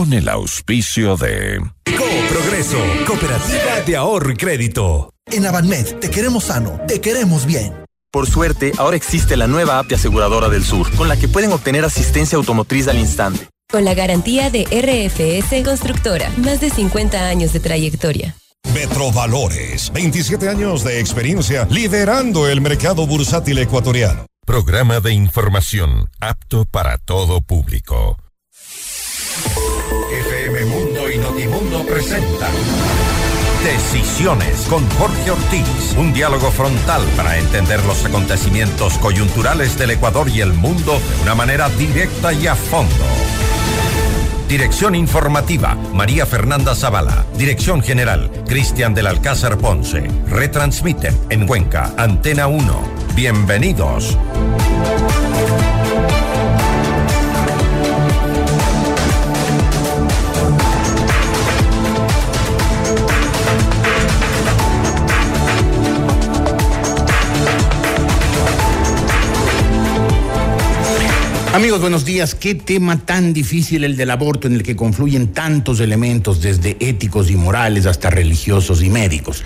con el auspicio de Progreso, Cooperativa de Ahorro y Crédito. En Avanmed te queremos sano, te queremos bien. Por suerte, ahora existe la nueva app de Aseguradora del Sur, con la que pueden obtener asistencia automotriz al instante. Con la garantía de RFS Constructora, más de 50 años de trayectoria. Metrovalores, 27 años de experiencia liderando el mercado bursátil ecuatoriano. Programa de información apto para todo público. Presentan Decisiones con Jorge Ortiz. Un diálogo frontal para entender los acontecimientos coyunturales del Ecuador y el mundo de una manera directa y a fondo. Dirección informativa, María Fernanda Zavala. Dirección general, Cristian del Alcázar Ponce. Retransmiten en Cuenca, Antena 1. Bienvenidos. Amigos, buenos días. Qué tema tan difícil el del aborto en el que confluyen tantos elementos, desde éticos y morales hasta religiosos y médicos.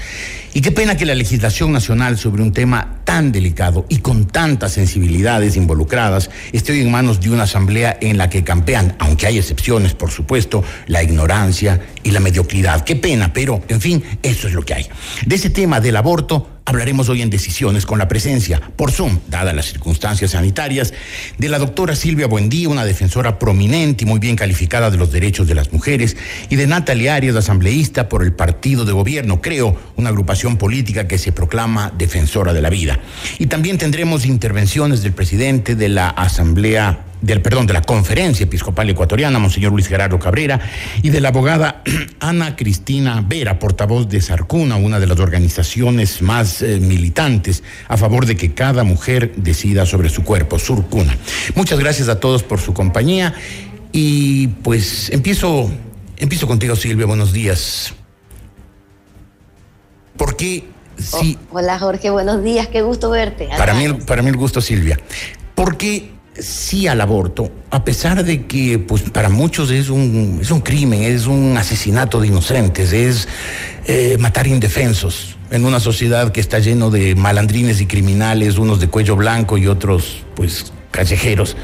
Y qué pena que la legislación nacional sobre un tema tan delicado y con tantas sensibilidades involucradas esté hoy en manos de una asamblea en la que campean, aunque hay excepciones, por supuesto, la ignorancia y la mediocridad. Qué pena, pero, en fin, eso es lo que hay. De ese tema del aborto Hablaremos hoy en Decisiones con la presencia, por Zoom, dadas las circunstancias sanitarias, de la doctora Silvia Buendía, una defensora prominente y muy bien calificada de los derechos de las mujeres, y de Natalia Arias, asambleísta por el partido de gobierno, creo, una agrupación política que se proclama defensora de la vida. Y también tendremos intervenciones del presidente de la Asamblea del perdón, de la Conferencia Episcopal Ecuatoriana, Monseñor Luis Gerardo Cabrera, y de la abogada Ana Cristina Vera, portavoz de Sarcuna, una de las organizaciones más eh, militantes a favor de que cada mujer decida sobre su cuerpo, Surcuna. Muchas gracias a todos por su compañía y pues empiezo, empiezo contigo Silvia, buenos días. ¿Por qué Sí. Oh, hola Jorge, buenos días, qué gusto verte. Para mí, para mí el gusto, Silvia. Porque sí al aborto, a pesar de que pues para muchos es un, es un crimen, es un asesinato de inocentes, es eh, matar indefensos en una sociedad que está lleno de malandrines y criminales, unos de cuello blanco y otros pues callejeros,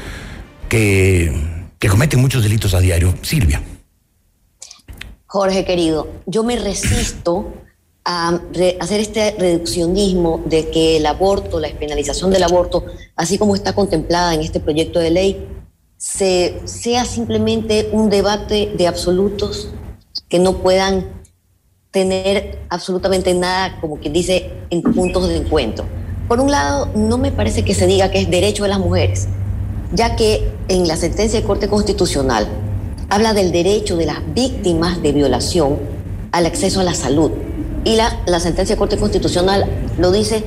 que, que cometen muchos delitos a diario. Silvia. Jorge querido, yo me resisto a hacer este reduccionismo de que el aborto, la despenalización del aborto, así como está contemplada en este proyecto de ley, se, sea simplemente un debate de absolutos que no puedan tener absolutamente nada, como quien dice, en puntos de encuentro. Por un lado, no me parece que se diga que es derecho de las mujeres, ya que en la sentencia de Corte Constitucional habla del derecho de las víctimas de violación al acceso a la salud y la, sentencia de Corte Constitucional lo dice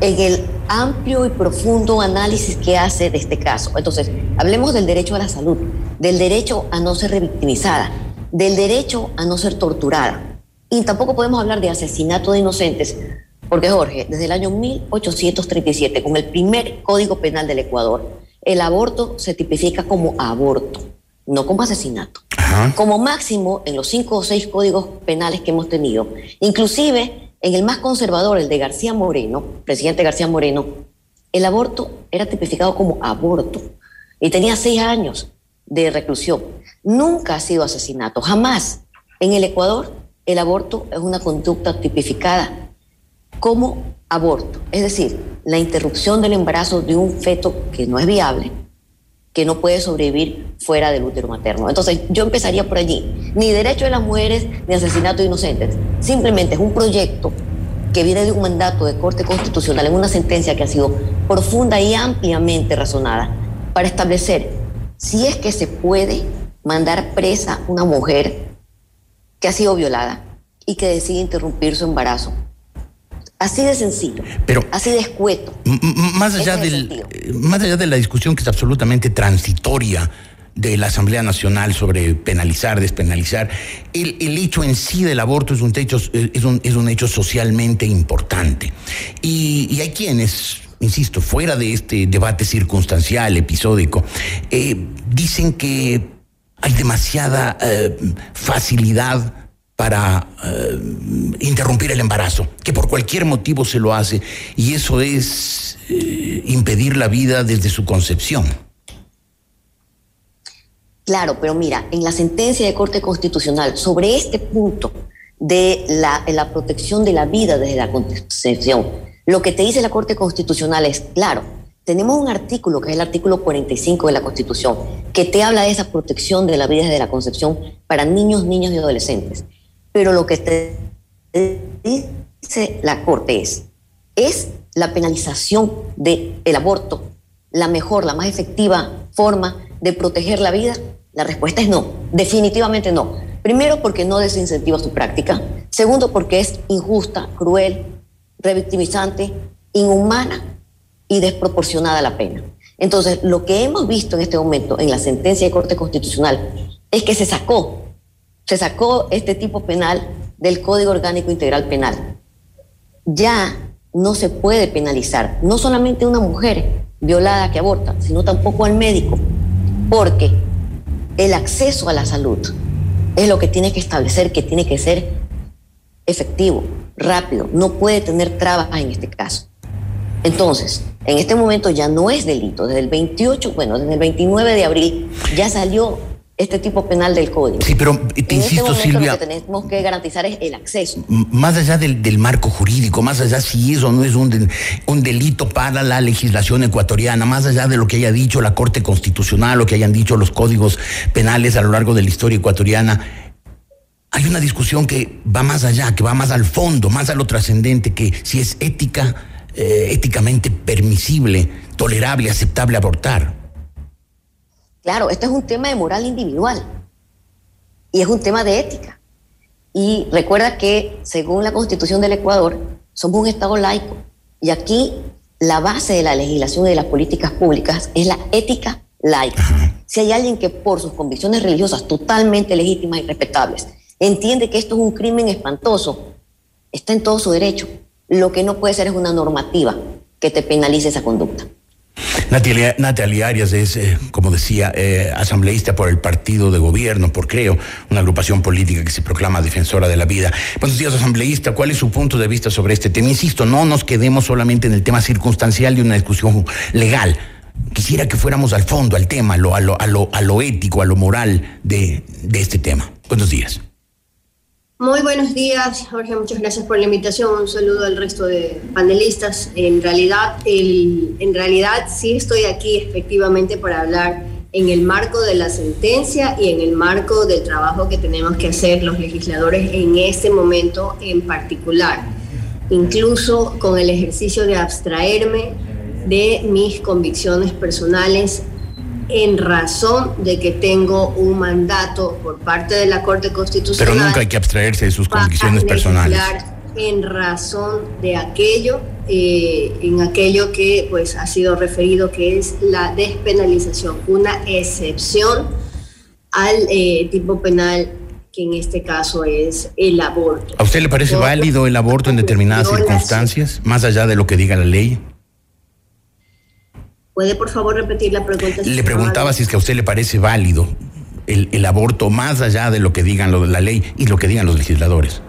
en el amplio y profundo análisis que hace de este caso. Entonces, hablemos del derecho a la salud, del derecho a no ser revictimizada, del derecho a no ser torturada. Y tampoco podemos hablar de asesinato de inocentes, porque Jorge, desde el año 1837, con el primer Código Penal del Ecuador, el aborto se tipifica como aborto, no como asesinato. Como máximo en los cinco o seis códigos penales que hemos tenido, inclusive en el más conservador, el de García Moreno, presidente García Moreno, el aborto era tipificado como aborto y tenía seis años de reclusión. Nunca ha sido asesinato, jamás. En el Ecuador, el aborto es una conducta tipificada como aborto, es decir, la interrupción del embarazo de un feto que no es viable que no puede sobrevivir fuera del útero materno. Entonces, yo empezaría por allí. Ni derecho de las mujeres, ni asesinato de inocentes. Simplemente es un proyecto que viene de un mandato de Corte Constitucional en una sentencia que ha sido profunda y ampliamente razonada para establecer si es que se puede mandar presa una mujer que ha sido violada y que decide interrumpir su embarazo Así de sencillo, Pero, así de escueto. Más allá, del, más allá de la discusión que es absolutamente transitoria de la Asamblea Nacional sobre penalizar, despenalizar, el, el hecho en sí del aborto es un, hecho, es un, es un hecho socialmente importante. Y, hay quienes, insisto, fuera de este debate circunstancial, episódico, eh, dicen que hay demasiada eh, facilidad para eh, interrumpir el embarazo, que por cualquier motivo se lo hace, y eso es impedir la vida desde su concepción. Claro, pero mira, en la sentencia de Corte Constitucional sobre este punto de la, de la protección de la vida desde la concepción, lo que te dice la Corte Constitucional es, claro, tenemos un artículo, que es el artículo 45 de la Constitución, que te habla de esa protección de la vida desde la concepción para niños, niñas y adolescentes. Pero lo que te dice la Corte es, ¿es la penalización del aborto la mejor, la más efectiva forma de proteger la vida? La respuesta es no, definitivamente no. Primero porque no desincentiva su práctica. Segundo porque es injusta, cruel, revictimizante, inhumana y desproporcionada la pena. Entonces, lo que hemos visto en este momento en la sentencia de Corte Constitucional es que se sacó, se sacó este tipo penal del Código Orgánico Integral Penal. Ya no se puede penalizar no solamente a una mujer violada que aborta, sino tampoco al médico, porque el acceso a la salud es lo que tiene que establecer que tiene que ser efectivo, rápido, no puede tener trabas en este caso. Entonces, en este momento ya no es delito. Desde el 28, bueno, desde el 29 de abril ya salió este tipo penal del código. Sí, pero te en insisto, este momento Silvia. Lo que tenemos que garantizar es el acceso. Más allá del, del marco jurídico, más allá si eso no es un, un delito para la legislación ecuatoriana, más allá de lo que haya dicho la Corte Constitucional, lo que hayan dicho los códigos penales a lo largo de la historia ecuatoriana, hay una discusión que va más allá, que va más al fondo, más a lo trascendente, que si es ética, eh, éticamente permisible, tolerable, aceptable abortar. Claro, esto es un tema de moral individual y es un tema de ética. Y recuerda que según la constitución del Ecuador, somos un Estado laico y aquí la base de la legislación y de las políticas públicas es la ética laica. Si hay alguien que por sus convicciones religiosas totalmente legítimas y respetables entiende que esto es un crimen espantoso, está en todo su derecho. Lo que no puede ser es una normativa que te penalice esa conducta. Natalia, Natalia Arias es, eh, como decía, eh, asambleísta por el partido de gobierno, por Creo, una agrupación política que se proclama defensora de la vida. Buenos días, asambleísta. ¿Cuál es su punto de vista sobre este tema? Insisto, no nos quedemos solamente en el tema circunstancial de una discusión legal. Quisiera que fuéramos al fondo, al tema, a lo, a lo, a lo, ético, a lo moral de, de este tema. Buenos días. Muy buenos días, Jorge. Muchas gracias por la invitación. Un saludo al resto de panelistas. En realidad, en realidad sí estoy aquí efectivamente para hablar en el marco de la sentencia y en el marco del trabajo que tenemos que hacer los legisladores en este momento en particular, incluso con el ejercicio de abstraerme de mis convicciones personales en razón de que tengo un mandato por parte de la Corte Constitucional. Pero nunca hay que abstraerse de sus convicciones personales. En razón de aquello, eh, en aquello que pues ha sido referido que es la despenalización, una excepción al eh, tipo penal que en este caso es el aborto. ¿A usted le parece Yo- válido el aborto en determinadas circunstancias, más allá de lo que diga la ley? ¿Puede por favor repetir la pregunta? Le preguntaba si es que a usted le parece válido el, el aborto más allá de lo que digan lo de la ley y lo que digan los legisladores.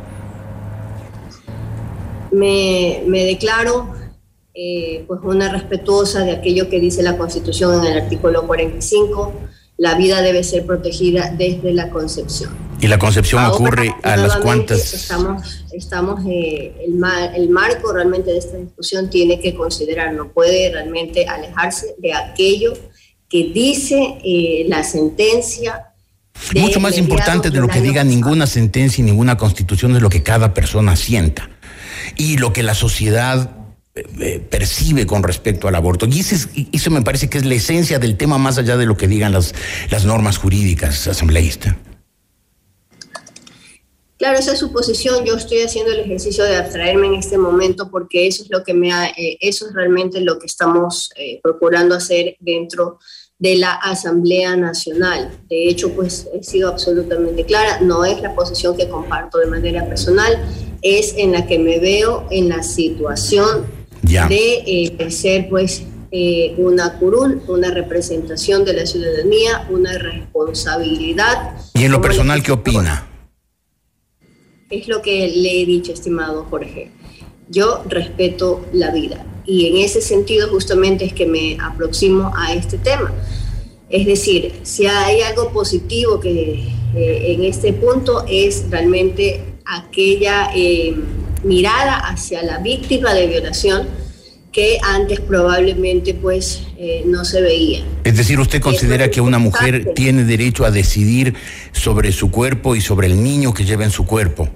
me, me declaro eh, pues una respetuosa de aquello que dice la Constitución en el artículo 45. La vida debe ser protegida desde la concepción. Y la concepción Ahora, ocurre a las cuantas... Estamos, estamos eh, el, mar- el marco realmente de esta discusión tiene que considerar, no puede realmente alejarse de aquello que dice eh, la sentencia. de Mucho más importante de lo que diga ninguna sentencia y ninguna constitución es lo que cada persona sienta y lo que la sociedad percibe con respecto al aborto. Y ese es- eso me parece que es la esencia del tema más allá de lo que digan las, las normas jurídicas, asambleísta. Claro, esa es su posición. Yo estoy haciendo el ejercicio de abstraerme en este momento porque eso es lo que me ha, eh, eso es realmente lo que estamos eh, procurando hacer dentro de la Asamblea Nacional. De hecho, pues he sido absolutamente clara, no es la posición que comparto de manera personal, es en la que me veo en la situación Ya. de eh, ser pues eh, una curul, una representación de la ciudadanía, una responsabilidad. ¿Y en lo personal qué opina? Es lo que le he dicho, estimado Jorge. Yo respeto la vida y en ese sentido justamente es que me aproximo a este tema. Es decir, si hay algo positivo que eh, en este punto es realmente aquella eh, mirada hacia la víctima de violación que antes probablemente pues eh, no se veía. Es decir, ¿usted considera que una mujer tiene derecho a decidir sobre su cuerpo y sobre el niño que lleva en su cuerpo?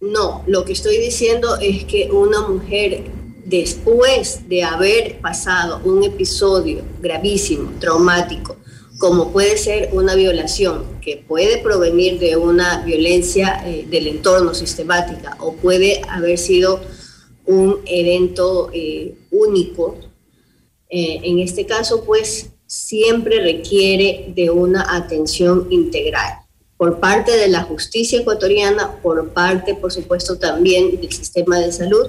No, lo que estoy diciendo es que una mujer después de haber pasado un episodio gravísimo, traumático, como puede ser una violación que puede provenir de una violencia eh, del entorno sistemática o puede haber sido un evento eh, único, eh, en este caso pues siempre requiere de una atención integral por parte de la justicia ecuatoriana, por parte por supuesto también del sistema de salud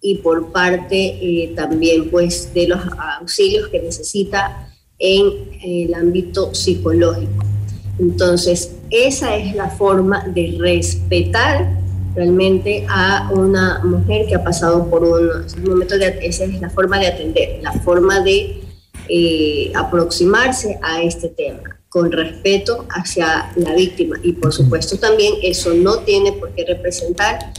y por parte también pues de los auxilios que necesita en el ámbito psicológico. Entonces, esa es la forma de respetar realmente a una mujer que ha pasado por un, momento de, esa es la forma de atender, la forma de eh, aproximarse a este tema con respeto hacia la víctima y por supuesto también eso no tiene por qué representar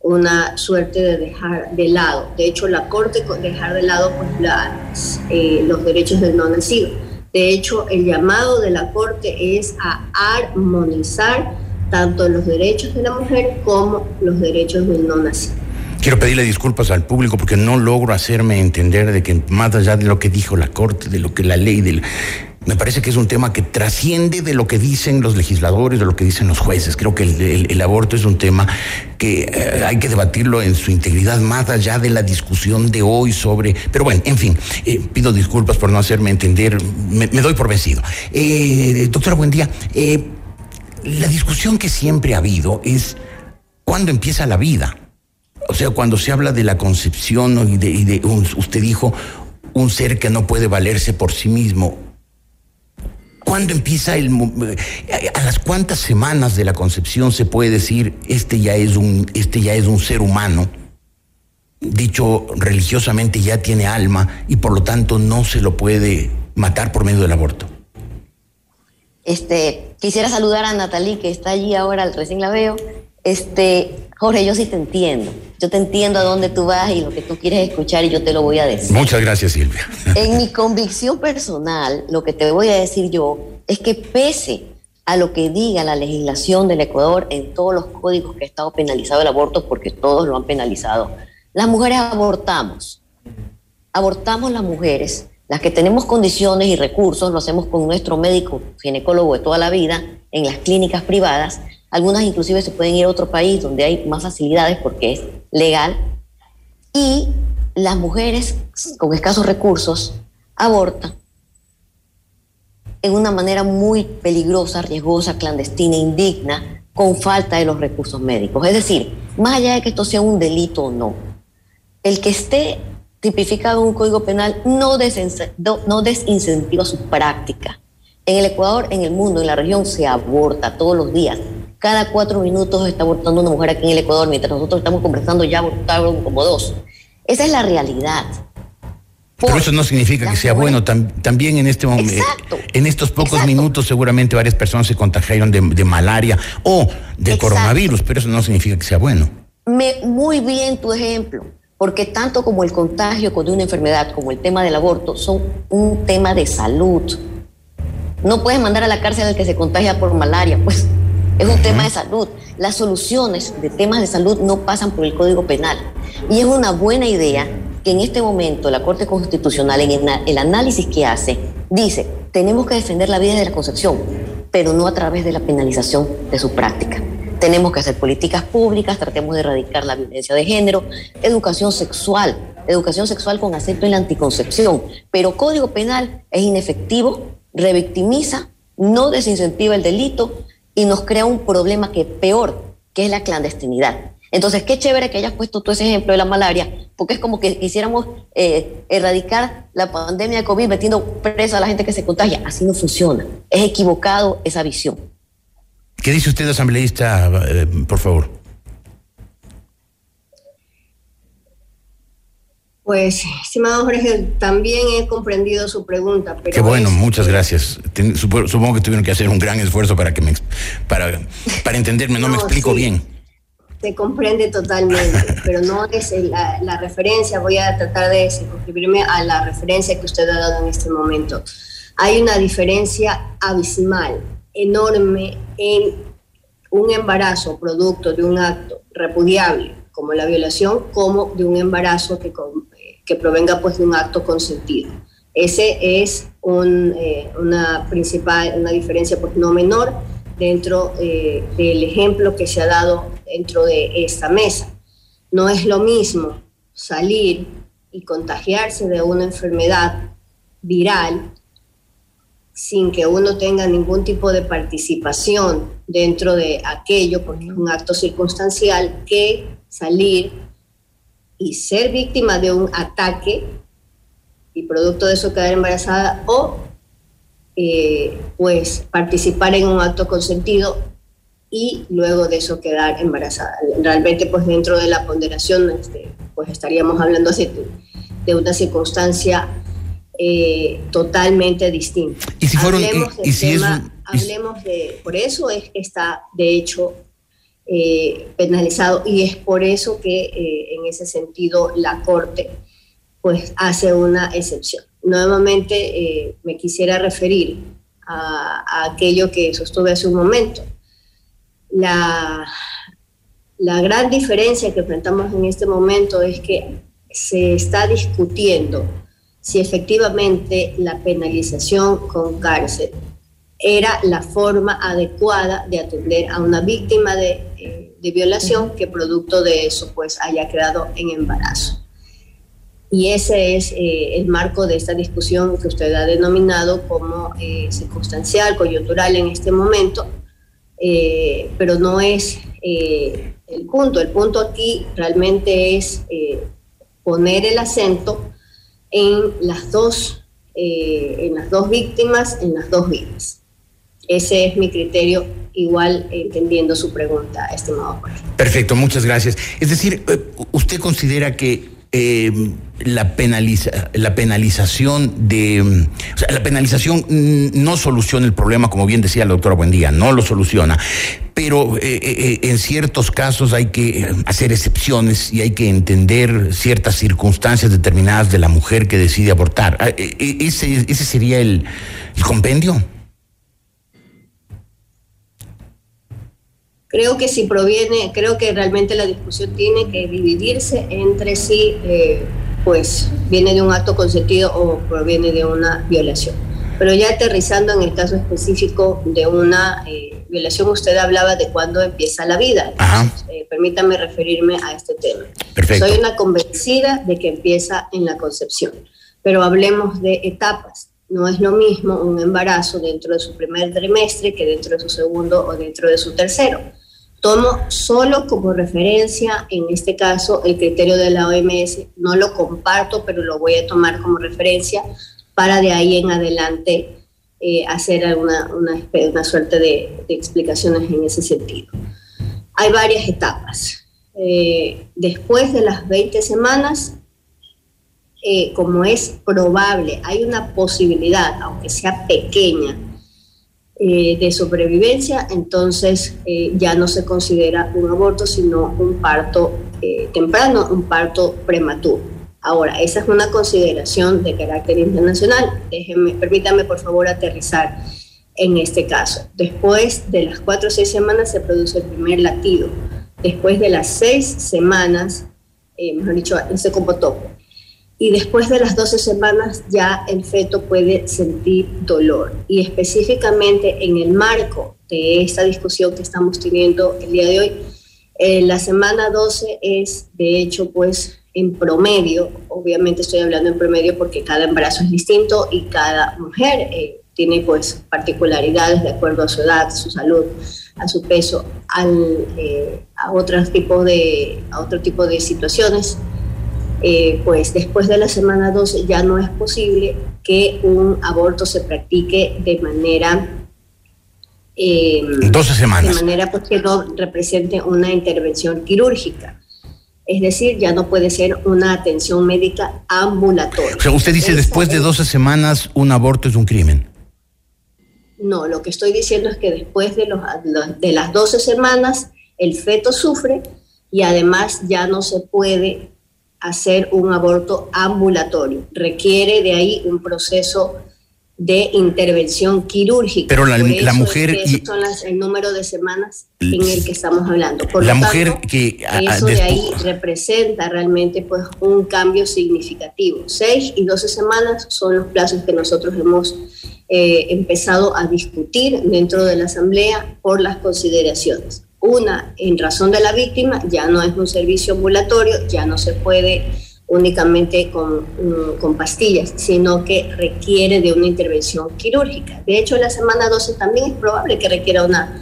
una suerte de dejar de lado. De hecho, la Corte dejar de lado pues, eh, los derechos del no nacido. De hecho, el llamado de la Corte es a armonizar tanto los derechos de la mujer como los derechos del no nacido. Quiero pedirle disculpas al público porque no logro hacerme entender de que más allá de lo que dijo la Corte, de lo que la ley, del, me parece que es un tema que trasciende de lo que dicen los legisladores, de lo que dicen los jueces. Creo que el, aborto es un tema que eh, hay que debatirlo en su integridad, más allá de la discusión de hoy sobre... Pero bueno, en fin, eh, pido disculpas por no hacerme entender, me, doy por vencido. Eh, doctora, buen día. La discusión que siempre ha habido es cuándo empieza la vida. O sea, cuando se habla de la concepción y de, usted dijo, un ser que no puede valerse por sí mismo ¿Cuándo empieza el a las cuántas semanas de la concepción se puede decir este ya es un este ya es un ser humano? Dicho religiosamente ya tiene alma y por lo tanto no se lo puede matar por medio del aborto. Este, quisiera saludar a Natalie que está allí ahora, recién la veo. Este, Jorge, yo sí te entiendo. Yo te entiendo a dónde tú vas y lo que tú quieres escuchar y yo te lo voy a decir. Muchas gracias, Silvia. En mi convicción personal, lo que te voy a decir yo es que pese a lo que diga la legislación del Ecuador en todos los códigos que ha estado penalizado el aborto, porque todos lo han penalizado, las mujeres abortamos. Abortamos las mujeres, las que tenemos condiciones y recursos, lo hacemos con nuestro médico ginecólogo de toda la vida en las clínicas privadas algunas inclusive se pueden ir a otro país donde hay más facilidades porque es legal. Y las mujeres con escasos recursos abortan en una manera muy peligrosa, riesgosa, clandestina, indigna, con falta de los recursos médicos. Es decir, más allá de que esto sea un delito o no, el que esté tipificado en un código penal no, no desincentiva su práctica. En el Ecuador, en el mundo, en la región, se aborta todos los días cada cuatro minutos está abortando una mujer aquí en el Ecuador, mientras nosotros estamos conversando ya abortaron como dos. Esa es la realidad. Pero eso no significa que sea bueno. también en este momento, en estos pocos minutos, seguramente varias personas se contagiaron de, malaria o de coronavirus, pero eso no significa que sea bueno. Me, muy bien tu ejemplo, porque tanto como el contagio de una enfermedad como el tema del aborto son un tema de salud. No puedes mandar a la cárcel al que se contagia por malaria, pues es un tema de salud. Las soluciones de temas de salud no pasan por el Código Penal. Y es una buena idea que en este momento la Corte Constitucional, en el análisis que hace, dice, tenemos que defender la vida de la concepción, pero no a través de la penalización de su práctica. Tenemos que hacer políticas públicas, tratemos de erradicar la violencia de género, educación sexual, educación sexual con acento en la anticoncepción, pero Código Penal es inefectivo, revictimiza, no desincentiva el delito, y nos crea un problema que peor, que es la clandestinidad. Entonces, qué chévere que hayas puesto tú ese ejemplo de la malaria, porque es como que quisiéramos eh, erradicar la pandemia de COVID metiendo presa a la gente que se contagia. Así no funciona. Es equivocado esa visión. ¿Qué dice usted, asambleísta, eh, por favor? Pues, estimado Jorge, también he comprendido su pregunta. Pero Qué bueno, muchas gracias. supongo que tuvieron que hacer un gran esfuerzo para que me para, para entenderme, no, me explico bien. Se comprende totalmente, pero no es la, la, referencia. Voy a tratar de circunscribirme a la referencia que usted ha dado en este momento. Hay una diferencia abismal, enorme, en un embarazo producto de un acto repudiable como la violación, como de un embarazo que, que provenga pues de un acto consentido. Ese es eh, una principal, una diferencia pues no menor dentro eh, del ejemplo que se ha dado dentro de esta mesa. No es lo mismo salir y contagiarse de una enfermedad viral sin que uno tenga ningún tipo de participación dentro de aquello, porque es un acto circunstancial, que salir y ser víctima de un ataque y producto de eso quedar embarazada o eh, pues participar en un acto consentido y luego de eso quedar embarazada. Realmente pues dentro de la ponderación este, pues estaríamos hablando de, de una circunstancia eh, totalmente distinta. Y si fueron, hablemos, y, si hablemos de, por eso es que está de hecho eh, penalizado y es por eso que eh, en ese sentido la Corte pues hace una excepción. Nuevamente me quisiera referir a, aquello que sostuve hace un momento. La, la gran diferencia que enfrentamos en este momento es que se está discutiendo si efectivamente la penalización con cárcel era la forma adecuada de atender a una víctima de de violación que producto de eso pues haya quedado en embarazo. Y ese es eh, el marco de esta discusión que usted ha denominado como eh, circunstancial, coyuntural en este momento, eh, pero no es el punto. El punto aquí realmente es poner el acento en las dos, en las dos víctimas, en las dos vidas. Ese es mi criterio igual entendiendo su pregunta, estimado Jorge. Perfecto, muchas gracias. Es decir, eh, ¿usted considera que eh, la, penaliza, la penalización de. Sea, la penalización no soluciona el problema, como bien decía la doctora Buendía, no lo soluciona. Pero eh, en ciertos casos hay que hacer excepciones y hay que entender ciertas circunstancias determinadas de la mujer que decide abortar. Ah, ¿Ese, ese sería el compendio? Creo que si proviene, creo que realmente la discusión tiene que dividirse entre si, eh, pues, viene de un acto consentido o proviene de una violación. Pero ya aterrizando en el caso específico de una eh, violación, usted hablaba de cuándo empieza la vida. Eh, permítame referirme a este tema. Soy una convencida de que empieza en la concepción, pero hablemos de etapas. No es lo mismo un embarazo dentro de su primer trimestre que dentro de su segundo o dentro de su tercero. Tomo solo como referencia, en este caso, el criterio de la OMS. No lo comparto, pero lo voy a tomar como referencia para de ahí en adelante eh, hacer alguna, una, una suerte de, explicaciones en ese sentido. Hay varias etapas. Eh, después de las 20 semanas, eh, como es probable, hay una posibilidad, aunque sea pequeña, eh, de sobrevivencia, entonces eh, ya no se considera un aborto, sino un parto eh, temprano, un parto prematuro. Ahora, esa es una consideración de carácter internacional. Déjenme, permítame por favor aterrizar en este caso. Después de las cuatro o seis semanas se produce el primer latido. Después de las seis semanas, mejor dicho, se compotó y después de las 12 semanas ya el feto puede sentir dolor. Y específicamente en el marco de esta discusión que estamos teniendo el día de hoy, eh, la semana 12 es de hecho pues en promedio, obviamente estoy hablando en promedio porque cada embarazo es distinto y cada mujer eh, tiene pues particularidades de acuerdo a su edad, su salud, a su peso, eh, a, otros tipos de, a otro tipo de situaciones, eh, pues después de la semana 12 ya no es posible que un aborto se practique de manera... Eh, 12 semanas. De manera pues, que no represente una intervención quirúrgica. Es decir, ya no puede ser una atención médica ambulatoria. O sea, usted dice después de 12 semanas un aborto es un crimen. No, lo que estoy diciendo es que después de, los, de las 12 semanas el feto sufre y además ya no se puede hacer un aborto ambulatorio. Requiere de ahí un proceso de intervención quirúrgica. Pero la, mujer... Es son el número de semanas en el que estamos hablando. Por la mujer que... eso de ahí representa realmente pues un cambio significativo. Seis y doce semanas son los plazos que nosotros hemos eh, empezado a discutir dentro de la Asamblea por las consideraciones. Una, en razón de la víctima, ya no es un servicio ambulatorio, ya no se puede únicamente con, mm, con, pastillas, sino que requiere de una intervención quirúrgica. De hecho, la semana 12 también es probable que requiera una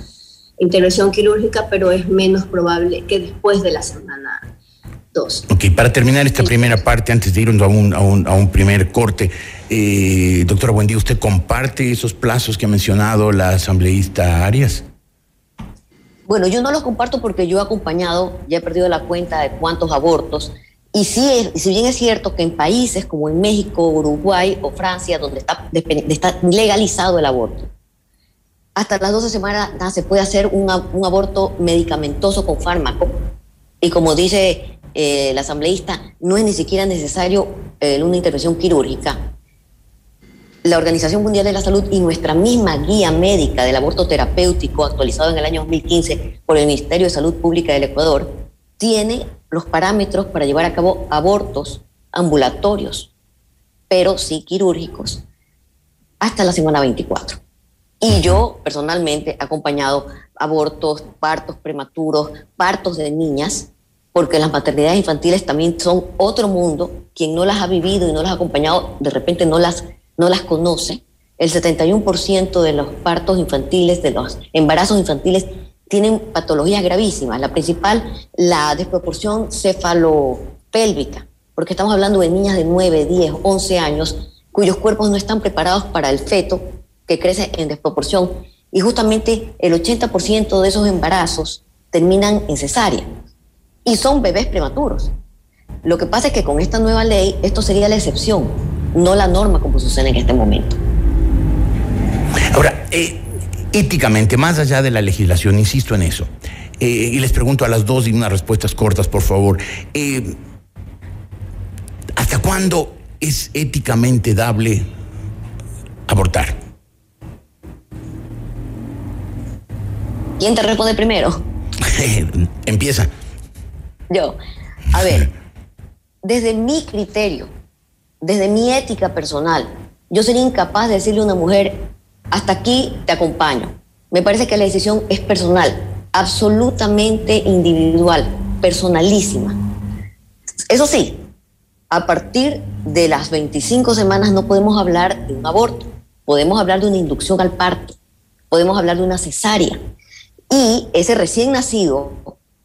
intervención quirúrgica, pero es menos probable que después de la semana 12. Ok, para terminar esta primera parte, antes de ir a un, a un, a un primer corte, eh, doctora Buendía, ¿usted comparte esos plazos que ha mencionado la asambleísta Arias? Bueno, yo no los comparto porque yo he acompañado, ya he perdido la cuenta de cuántos abortos y sí, si bien es cierto que en países como en México, Uruguay o Francia, donde está, legalizado el aborto, hasta las 12 semanas se puede hacer un, aborto medicamentoso con fármaco. Y como dice eh, el asambleísta, no es ni siquiera necesario eh, una intervención quirúrgica. La Organización Mundial de la Salud y nuestra misma guía médica del aborto terapéutico, actualizado en el año 2015 por el Ministerio de Salud Pública del Ecuador, tiene los parámetros para llevar a cabo abortos ambulatorios, pero sí quirúrgicos, hasta la semana 24. Y yo personalmente he acompañado abortos, partos prematuros, partos de niñas, porque las maternidades infantiles también son otro mundo. Quien no las ha vivido y no las ha acompañado, de repente no las, no las conoce. El 71% de los partos infantiles, de los embarazos infantiles, tienen patologías gravísimas. La principal, la desproporción cefalopélvica, porque estamos hablando de niñas de 9, 10, 11 años cuyos cuerpos no están preparados para el feto que crece en desproporción. Y justamente el 80% de esos embarazos terminan en cesárea y son bebés prematuros. Lo que pasa es que con esta nueva ley esto sería la excepción, no la norma como sucede en este momento. Ahora, eh, éticamente, más allá de la legislación, insisto en eso, eh, y les pregunto a las dos y unas respuestas cortas, por favor, eh, ¿hasta cuándo es éticamente dable abortar? ¿Quién te responde primero? Empieza. Yo. A ver, desde mi criterio, desde mi ética personal, yo sería incapaz de decirle a una mujer, hasta aquí te acompaño. Me parece que la decisión es personal, absolutamente individual, personalísima. Eso sí, a partir de las 25 semanas no podemos hablar de un aborto, podemos hablar de una inducción al parto, podemos hablar de una cesárea. Y ese recién nacido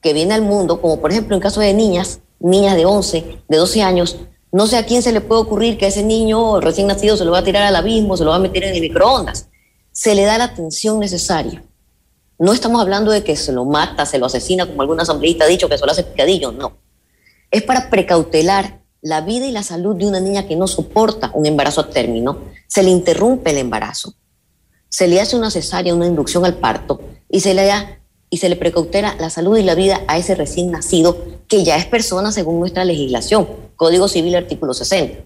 que viene al mundo, como por ejemplo en caso de niñas, niñas de 11, de 12 años, no sé a quién se le puede ocurrir que a ese niño recién nacido se lo va a tirar al abismo, se lo va a meter en el microondas. Se le da la atención necesaria. No estamos hablando de que se lo mata, se lo asesina, como algún asambleísta ha dicho, que se lo hace picadillo, no. Es para precautelar la vida y la salud de una niña que no soporta un embarazo a término. Se le interrumpe el embarazo, se le hace una cesárea, una inducción al parto y se le y se le precautela la salud y la vida a ese recién nacido que ya es persona según nuestra legislación, Código Civil artículo 60.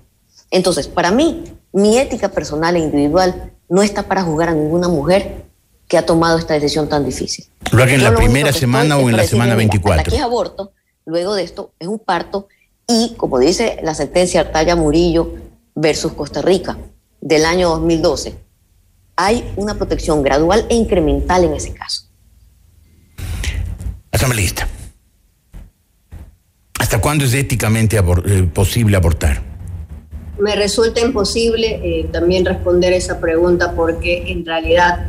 Entonces, para mí, mi ética personal e individual no está para juzgar a ninguna mujer que ha tomado esta decisión tan difícil. ¿Lo en la primera semana o en la semana 24? Aquí es aborto, luego de esto es un parto y, como dice la sentencia Artaya Murillo versus Costa Rica del año 2012, hay una protección gradual e incremental en ese caso. Asambleísta. ¿Hasta cuándo es éticamente eh, posible abortar? me resulta imposible eh, también responder esa pregunta porque en realidad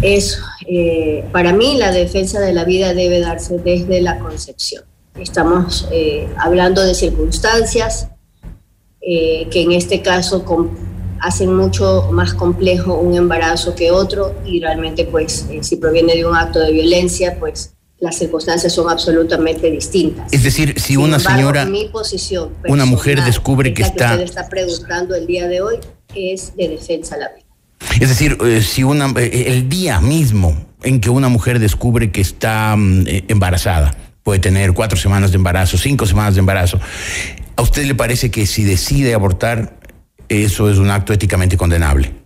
es, eh, para mí la defensa de la vida debe darse desde la concepción. Estamos eh, hablando de circunstancias que en este caso hacen mucho más complejo un embarazo que otro y realmente pues si proviene de un acto de violencia pues las circunstancias son absolutamente distintas. Es decir, si una señora, mi posición una mujer descubre que, está... usted está preguntando el día de hoy es de defensa a la vida. Es decir, eh, si una, eh, el día mismo en que una mujer descubre que está mm, eh, embarazada, puede tener cuatro semanas de embarazo, cinco semanas de embarazo, ¿a usted le parece que si decide abortar, eso es un acto éticamente condenable?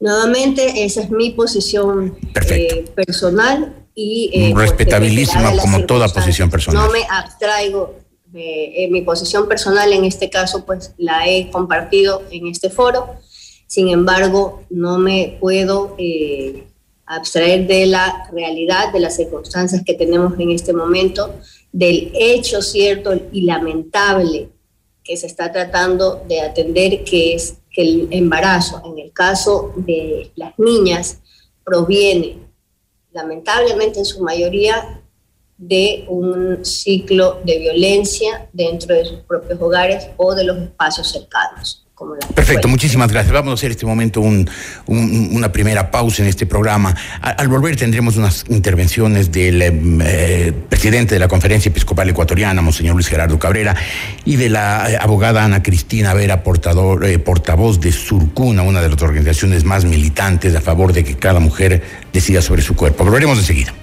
Nuevamente, esa es mi posición eh, personal y... Eh, Respetabilísima como toda posición personal. No me abstraigo de mi posición personal, en este caso, pues la he compartido en este foro. Sin embargo, no me puedo eh, abstraer de la realidad, de las circunstancias que tenemos en este momento, del hecho cierto y lamentable que se está tratando de atender, que es el embarazo, en el caso de las niñas, proviene lamentablemente en su mayoría de un ciclo de violencia dentro de sus propios hogares o de los espacios cercanos. Perfecto, muchísimas gracias. Vamos a hacer este momento una primera pausa en este programa. Al, volver tendremos unas intervenciones del em, eh, presidente de la Conferencia Episcopal Ecuatoriana, Monseñor Luis Gerardo Cabrera, y de la eh, abogada Ana Cristina Vera, portador, eh, portavoz de Surcuna, una de las organizaciones más militantes a favor de que cada mujer decida sobre su cuerpo. Volveremos enseguida.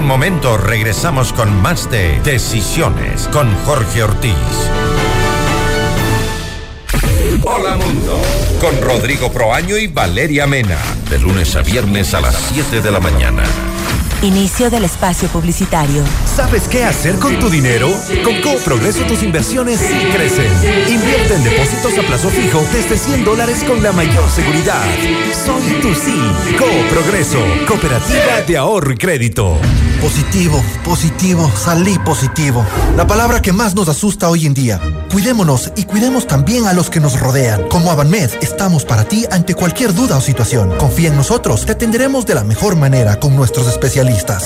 Un momento regresamos con más de Decisiones con Jorge Ortiz. Hola Mundo, con Rodrigo Proaño y Valeria Mena, de lunes a viernes a las 7 de la mañana. Inicio del espacio publicitario. ¿Sabes qué hacer con tu dinero? Con Progreso tus inversiones sí crecen. Invierte en depósitos a plazo fijo desde 100 dólares con la mayor seguridad. Soy tu sí. Progreso, Cooperativa de Ahorro y Crédito. Positivo, positivo, salí positivo. La palabra que más nos asusta hoy en día. Cuidémonos y cuidemos también a los que nos rodean. Como Avanmed, estamos para ti ante cualquier duda o situación. Confía en nosotros, te atenderemos de la mejor manera con nuestros especialistas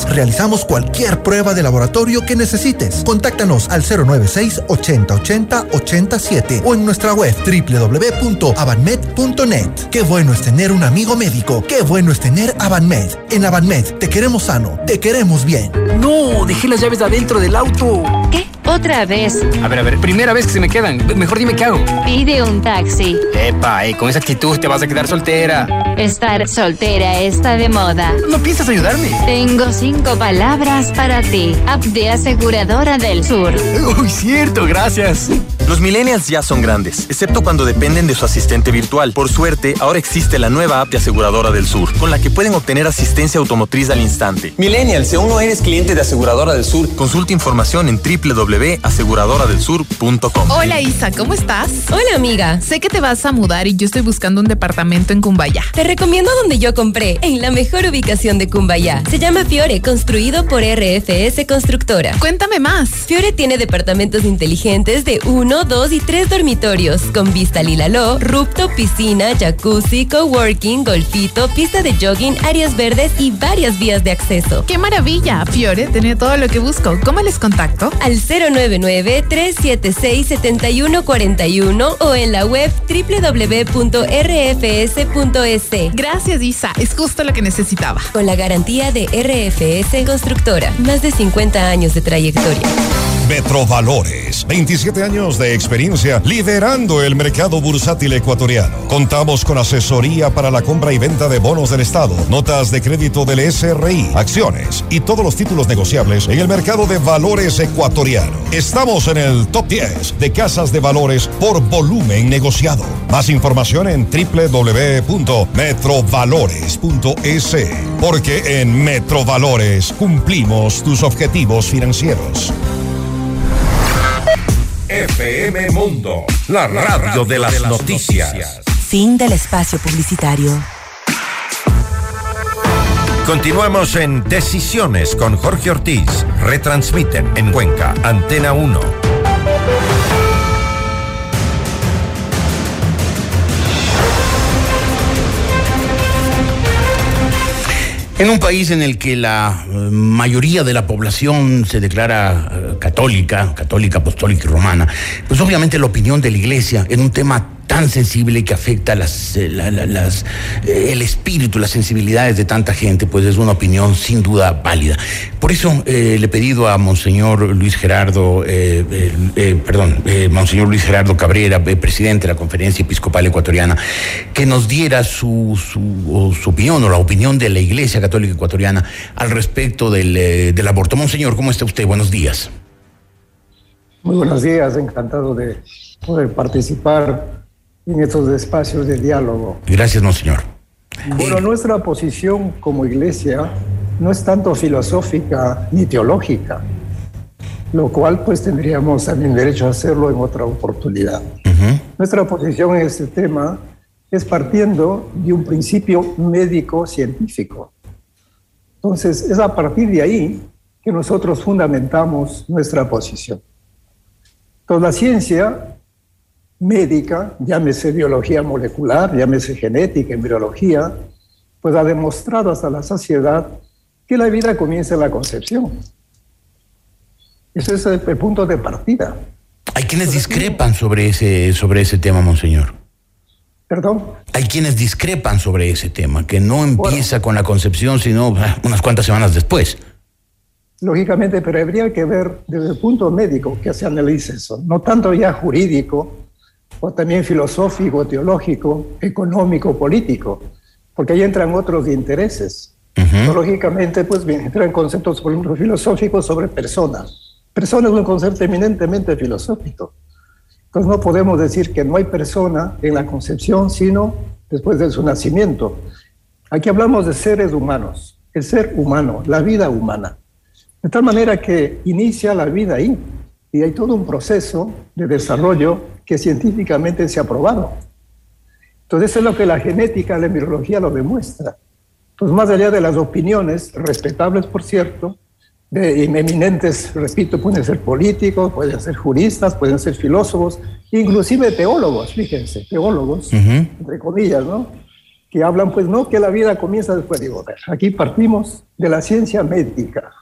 Realizamos cualquier prueba de laboratorio que necesites. Contáctanos al 096 80 80 87 o en nuestra web www.avanmed.net. Qué bueno es tener un amigo médico. Qué bueno es tener Avanmed. En Avanmed te queremos sano, te queremos bien. No, dejé las llaves adentro del auto. ¿Qué? Otra vez. A ver, a ver, primera vez que se me quedan. Mejor dime qué hago. Pide un taxi. Epa, eh, con esa actitud te vas a quedar soltera. Estar soltera está de moda. ¿No piensas ayudarme? Tengo cinco palabras para ti. App de Aseguradora del Sur. Uy, cierto, gracias. Los millennials ya son grandes, excepto cuando dependen de su asistente virtual. Por suerte, ahora existe la nueva app de Aseguradora del Sur, con la que pueden obtener asistencia automotriz al instante. Millennials, si aún no eres cliente de Aseguradora del Sur, consulta información en www.aseguradoradelsur.com. Hola Isa, ¿cómo estás? Hola amiga. Sé que te vas a mudar y yo estoy buscando un departamento en Cumbayá. Te recomiendo donde yo compré, en la mejor ubicación de Cumbayá. Se llama Fiore, construido por RFS Constructora. Cuéntame más. Fiore tiene departamentos inteligentes de uno dos y tres dormitorios, con vista Lilaló, rupto, piscina, jacuzzi, coworking, golfito, pista de jogging, áreas verdes y varias vías de acceso. ¡Qué maravilla! Fiore tiene todo lo que busco. ¿Cómo les contacto? Al 099-376-7141 o en la web www.rfs.es. Gracias, Isa. Es justo lo que necesitaba. Con la garantía de RFS Constructora. Más de 50 años de trayectoria. Metrovalores, 27 años de experiencia liderando el mercado bursátil ecuatoriano. Contamos con asesoría para la compra y venta de bonos del Estado, notas de crédito del SRI, acciones y todos los títulos negociables en el mercado de valores ecuatoriano. Estamos en el top 10 de casas de valores por volumen negociado. Más información en www.metrovalores.es, porque en Metrovalores cumplimos tus objetivos financieros. FM Mundo, la radio de las noticias. Fin del espacio publicitario. Continuamos en Decisiones con Jorge Ortiz. Retransmiten en Cuenca, Antena 1. En un país en el que la eh, mayoría de la población se declara eh, católica, católica, apostólica y romana, pues obviamente la opinión de la iglesia en un tema tan sensible que afecta eh, eh, el espíritu, las sensibilidades de tanta gente, pues es una opinión sin duda válida. Por eso eh, le he pedido a Monseñor Luis Gerardo, perdón, Monseñor Luis Gerardo Cabrera, presidente de la Conferencia Episcopal Ecuatoriana, que nos diera su, su, opinión o la opinión de la Iglesia Católica Ecuatoriana al respecto del, del aborto. Monseñor, ¿cómo está usted? Buenos días. Muy buenos días, encantado de poder participar en estos espacios de diálogo. Gracias, Monseñor. Bueno, nuestra posición como iglesia no es tanto filosófica ni teológica, lo cual pues tendríamos también derecho a hacerlo en otra oportunidad. Nuestra posición en este tema es partiendo de un principio médico-científico. Entonces, es a partir de ahí que nosotros fundamentamos nuestra posición. Entonces, la ciencia médica, llámese biología molecular, llámese genética, embriología, pues ha demostrado hasta la saciedad que la vida comienza en la concepción. Ese es el, el punto de partida. Hay quienes discrepan sobre ese, sobre ese tema, Monseñor. Perdón. Hay quienes discrepan sobre ese tema, que no empieza con la concepción, sino ah, unas cuantas semanas después. Lógicamente, pero habría que ver desde el punto médico que se analice eso, no tanto ya jurídico, o también filosófico, teológico, económico, político, porque ahí entran otros intereses. Lógicamente, pues bien, entran conceptos, por ejemplo, filosóficos sobre personas. Persona es un concepto eminentemente filosófico. Entonces no podemos decir que no hay persona en la concepción, sino después de su nacimiento. Aquí hablamos de seres humanos, el ser humano, la vida humana. De tal manera que inicia la vida ahí y hay todo un proceso de desarrollo que científicamente se ha probado. Entonces eso es lo que la genética, la embriología lo demuestra. Entonces más allá de las opiniones, respetables por cierto, de eminentes, repito, pueden ser políticos, pueden ser juristas, pueden ser filósofos, inclusive teólogos, fíjense, teólogos, entre comillas, ¿no? Que hablan, pues no, que la vida comienza después. Digo, a ver, aquí partimos de la ciencia médica.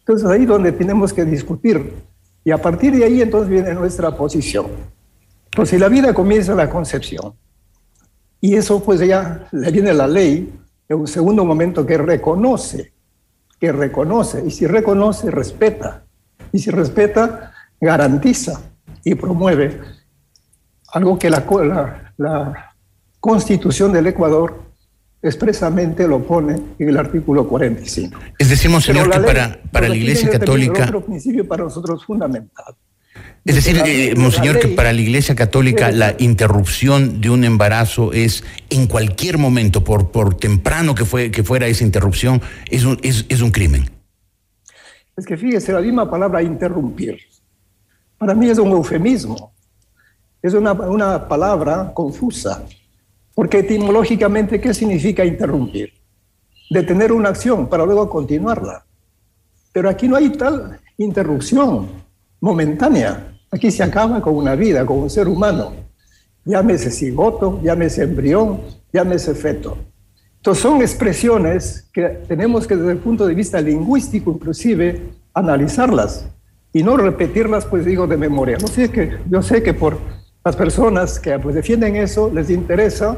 Entonces ahí donde tenemos que discutir. Y a partir de ahí entonces viene nuestra posición. Pues si la vida comienza en la concepción, y eso pues ya le viene la ley en un segundo momento que reconoce, que reconoce, y si reconoce, respeta, y si respeta, garantiza y promueve algo que la, la, la constitución del Ecuador expresamente lo pone en el artículo 45. Es decir, Monseñor, que ley- para, para la Iglesia Católica, Otro principio para nosotros fundamental. Es decir, eh, Monseñor, que para la Iglesia Católica la interrupción de un embarazo es en cualquier momento, por, por temprano que, fue, que fuera esa interrupción, es un, es, es un crimen. Es que fíjese, la misma palabra interrumpir, para mí es un eufemismo, es una, una palabra confusa, porque etimológicamente, ¿qué significa interrumpir? Detener una acción para luego continuarla. Pero aquí no hay tal interrupción momentánea. Aquí se acaba con una vida, con un ser humano. Llámese cigoto, llámese embrión, llámese feto. Entonces son expresiones que tenemos que desde el punto de vista lingüístico inclusive analizarlas y no repetirlas pues digo de memoria. No sé que yo sé que por las personas que pues defienden eso les interesa,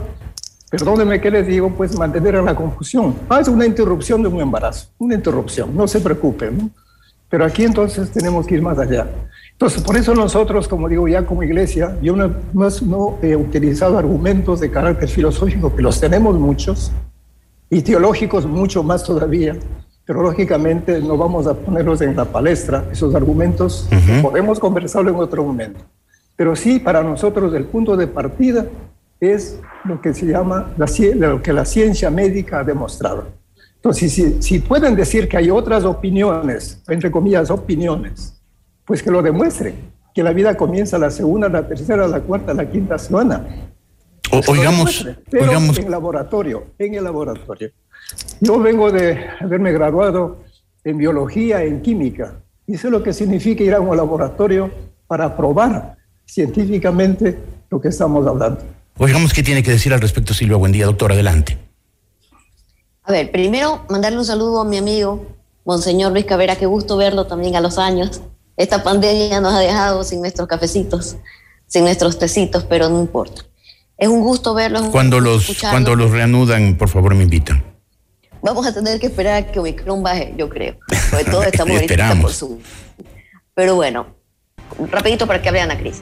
perdónenme que les digo, pues mantener la confusión. Ah, es una interrupción de un embarazo, una interrupción, no se preocupen. ¿no? Pero aquí entonces tenemos que ir más allá. Entonces, por eso nosotros, como digo ya como iglesia, yo no, no, no he utilizado argumentos de carácter filosófico, que los tenemos muchos, y teológicos mucho más todavía, pero lógicamente no vamos a ponerlos en la palestra, esos argumentos, podemos conversarlo en otro momento. Pero sí, para nosotros el punto de partida es lo que se llama la, lo que la ciencia médica ha demostrado. Entonces, si, si pueden decir que hay otras opiniones, entre comillas, opiniones, pues que lo demuestren, que la vida comienza la segunda, la tercera, la cuarta, la quinta semana. O- oigamos, pero oigamos, en laboratorio, en el laboratorio. Yo vengo de haberme graduado en biología, en química, y sé lo que significa ir a un laboratorio para probar científicamente lo que estamos hablando. Oigamos qué tiene que decir al respecto Silvia. Buen día, doctor. Adelante. A ver, primero mandarle un saludo a mi amigo, Monseñor Luis Cabrera, qué gusto verlo también a los años. Esta pandemia nos ha dejado sin nuestros cafecitos, sin nuestros tecitos, pero no importa. Es un gusto verlos. Cuando los, cuando los reanudan, por favor, me invitan. Vamos a tener que esperar a que Omicron baje, yo creo. Porque todos estamos ahorita por su. Pero bueno, rapidito para que hable Ana Cris.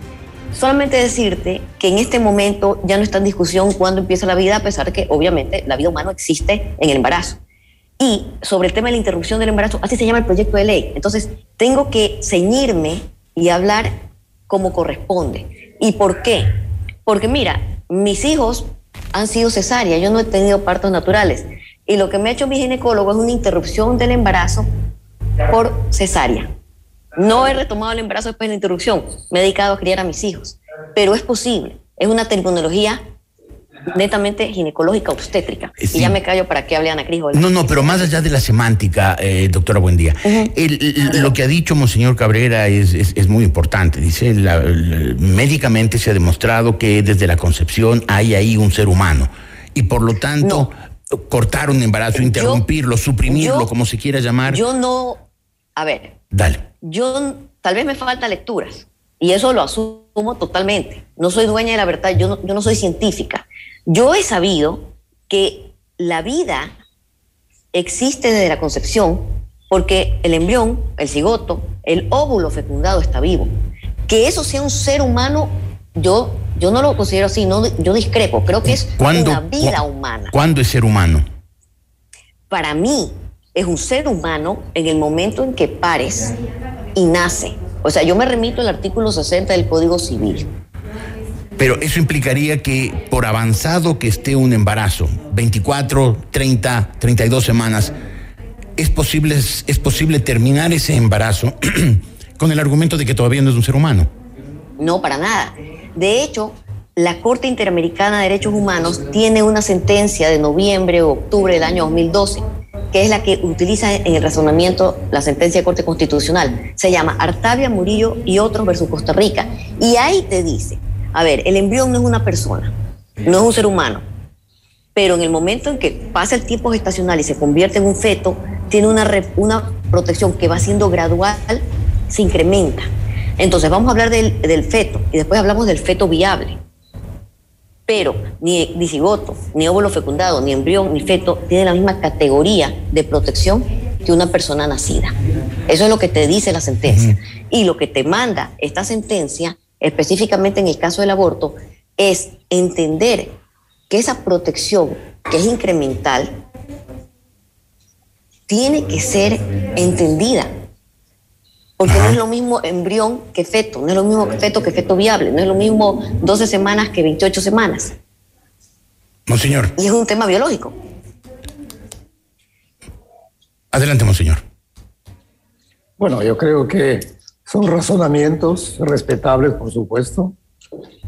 Solamente decirte que en este momento ya no está en discusión cuándo empieza la vida, a pesar que obviamente la vida humana existe en el embarazo. Y sobre el tema de la interrupción del embarazo, así se llama el proyecto de ley. Entonces, tengo que ceñirme y hablar como corresponde. ¿Y por qué? Porque mira, mis hijos han sido cesáreas, yo no he tenido partos naturales. Y lo que me ha hecho mi ginecólogo es una interrupción del embarazo por cesárea. No he retomado el embarazo después de la interrupción, me he dedicado a criar a mis hijos, pero es posible, es una terminología netamente ginecológica obstétrica. Y ya me callo para que hable Ana Cris. No, no, pero más allá de la semántica, eh, doctora Buendía, lo que ha dicho Monseñor Cabrera es, es, muy importante. Dice, médicamente se ha demostrado que desde la concepción hay ahí un ser humano. Y por lo tanto, cortar un embarazo, interrumpirlo, suprimirlo, como se quiera llamar. Yo no, a ver. Dale yo tal vez me falta lecturas y eso lo asumo totalmente. No soy dueña de la verdad, yo no, yo no soy científica. Yo he sabido que la vida existe desde la concepción porque el embrión, el cigoto, el óvulo fecundado está vivo. Que eso sea un ser humano, yo, yo no lo considero así, no, yo discrepo, creo que es una vida humana. ¿Cuándo es ser humano? Para mí, es un ser humano en el momento en que pares y nace. O sea, yo me remito al artículo 60 del Código Civil. Pero eso implicaría que por avanzado que esté un embarazo, 24, 30, 32 semanas, es posible, es posible terminar ese embarazo con el argumento de que todavía no es un ser humano. No, para nada. De hecho, la Corte Interamericana de Derechos Humanos tiene una sentencia de noviembre o octubre del año 2012 que es la que utiliza en el razonamiento la sentencia de Corte Constitucional. Se llama Artavia Murillo y otros versus Costa Rica. Y ahí te dice, a ver, el embrión no es una persona, no es un ser humano, pero en el momento en que pasa el tiempo gestacional y se convierte en un feto, tiene una, una protección que va siendo gradual, se incrementa. Entonces vamos a hablar del, del feto y después hablamos del feto viable pero ni, ni cigoto, ni óvulo fecundado, ni embrión, ni feto tienen la misma categoría de protección que una persona nacida. Eso es lo que te dice la sentencia. Y lo que te manda esta sentencia, específicamente en el caso del aborto, es entender que esa protección, que es incremental, tiene que ser entendida porque no es lo mismo embrión que feto, no es lo mismo feto que feto viable, no es lo mismo 12 semanas que 28 semanas. Monseñor. Y es un tema biológico. Adelante, monseñor. Bueno, yo creo que son razonamientos respetables, por supuesto.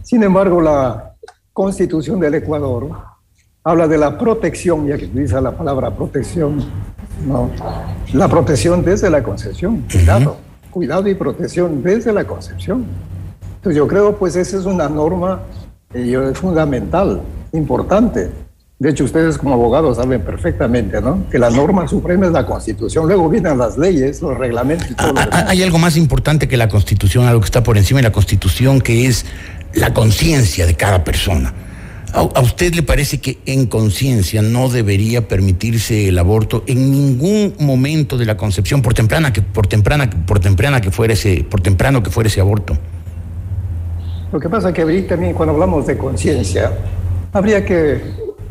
Sin embargo, la constitución del Ecuador habla de la protección, ya que utiliza la palabra protección, ¿no? La protección desde la concepción, cuidado cuidado y protección desde la concepción. Entonces yo creo pues esa es una norma eh, fundamental, importante. De hecho, ustedes como abogados saben perfectamente, ¿no? Que la norma suprema es la Constitución. Luego vienen las leyes, los reglamentos y todo ah, ah, Hay algo más importante que la Constitución, algo que está por encima de la Constitución, que es la conciencia de cada persona. ¿A, usted le parece que en conciencia no debería permitirse el aborto en ningún momento de la concepción, por temprana que, por temprana, por temprana que fuera ese, por temprano que fuera ese aborto? Lo que pasa es que también cuando hablamos de conciencia, habría que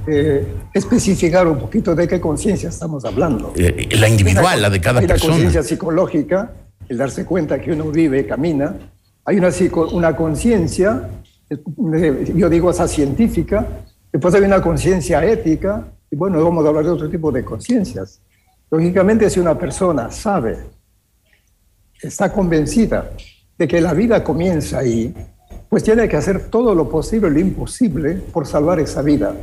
eh, especificar un poquito de qué conciencia estamos hablando. Eh, la individual, la de cada persona. Hay la conciencia psicológica, el darse cuenta que uno vive, camina. Hay una, una conciencia yo digo esa científica, después hay una conciencia ética, y bueno, vamos a hablar de otro tipo de conciencias. Lógicamente, si una persona sabe, está convencida de que la vida comienza ahí, pues tiene que hacer todo lo posible y lo imposible por salvar esa vida.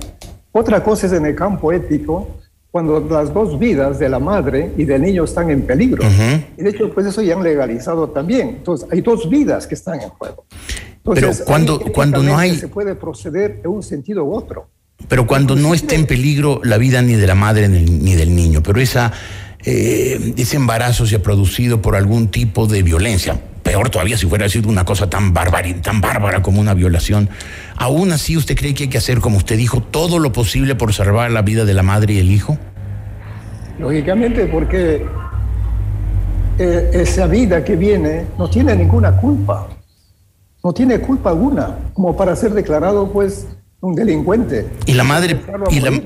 Otra cosa es en el campo ético, cuando las dos vidas de la madre y del niño están en peligro. Y de hecho, pues eso ya han legalizado también. Entonces, hay dos vidas que están en juego. Pero cuando, cuando no hay... Se puede proceder en un sentido u otro. Pero cuando no esté en peligro la vida ni de la madre ni del niño, pero esa, eh, ese embarazo se ha producido por algún tipo de violencia, peor todavía si fuera sido una cosa tan bárbara, tan bárbara como una violación, aún así usted cree que hay que hacer, como usted dijo, todo lo posible por salvar la vida de la madre y el hijo? Lógicamente, porque eh, esa vida que viene no tiene ninguna culpa, no tiene culpa alguna, como para ser declarado, pues, un delincuente. Y la madre,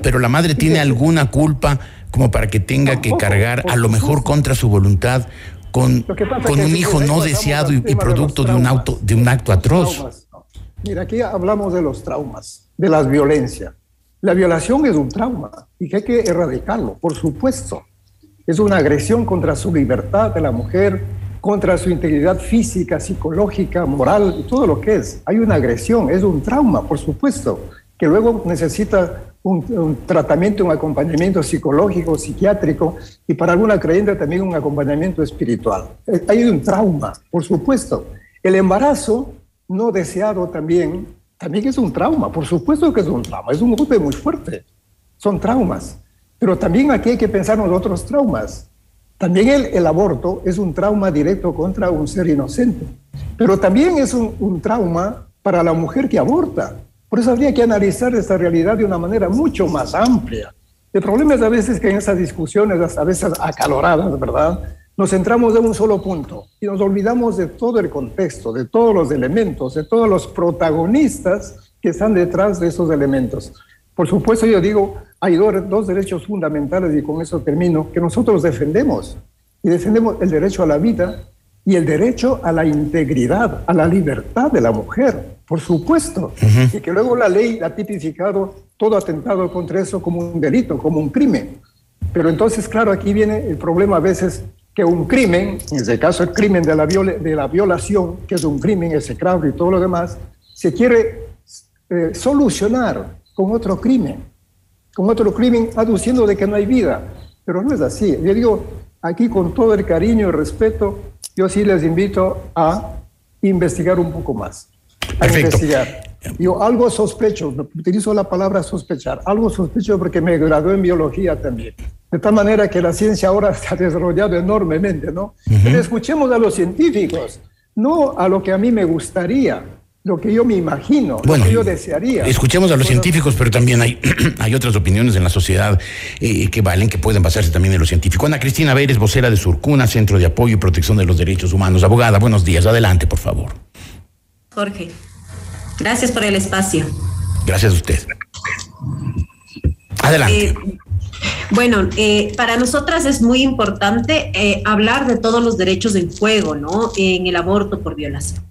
pero la madre tiene alguna culpa como para que tenga que cargar, a lo mejor contra su voluntad, con, con un hijo no deseado y, producto de, un auto, de un acto atroz. Mira, aquí hablamos de los traumas, de las violencias. La violación es un trauma y que hay que erradicarlo, por supuesto. Es una agresión contra su libertad de la mujer, contra su integridad física, psicológica, moral y todo lo que es. Hay una agresión, es un trauma, por supuesto, que luego necesita un, tratamiento, un acompañamiento psicológico, psiquiátrico y para alguna creyente también un acompañamiento espiritual. Eh, hay un trauma, por supuesto. El embarazo no deseado también, también es un trauma, por supuesto que es un trauma, es un golpe muy fuerte. Son traumas. Pero también aquí hay que pensar en los otros traumas. También el, aborto es un trauma directo contra un ser inocente, pero también es un, trauma para la mujer que aborta. Por eso habría que analizar esta realidad de una manera mucho más amplia. El problema es a veces que en esas discusiones, a veces acaloradas, ¿verdad? Nos centramos en un solo punto y nos olvidamos de todo el contexto, de todos los elementos, de todos los protagonistas que están detrás de esos elementos. Por supuesto, yo digo, hay dos, derechos fundamentales, y con eso termino, que nosotros defendemos. Y defendemos el derecho a la vida y el derecho a la integridad, a la libertad de la mujer, por supuesto. Y que luego la ley ha tipificado todo atentado contra eso como un delito, como un crimen. Pero entonces, claro, aquí viene el problema a veces que un crimen, en este caso el crimen de la, de la violación, que es un crimen execrable y todo lo demás, se quiere eh, solucionar con otro crimen, con otro crimen aduciendo de que no hay vida. Pero no es así. Yo digo, aquí con todo el cariño y respeto, yo sí les invito a investigar un poco más. A investigar. Yo algo sospecho, utilizo la palabra sospechar, algo sospecho porque me gradué en biología también. De tal manera que la ciencia ahora se ha desarrollado enormemente, ¿no? Pero escuchemos a los científicos, no a lo que a mí me gustaría, lo que yo me imagino, lo que yo desearía. Escuchemos a los científicos, pero también hay, hay otras opiniones en la sociedad eh, que valen, que pueden basarse también en lo científico. Ana Cristina Vélez, vocera de Surcuna, Centro de Apoyo y Protección de los Derechos Humanos. Abogada, buenos días. Adelante, por favor. Jorge, gracias por el espacio. Gracias a usted. Adelante. Eh, bueno, eh, para nosotras es muy importante hablar de todos los derechos en juego, ¿no? En el aborto por violación.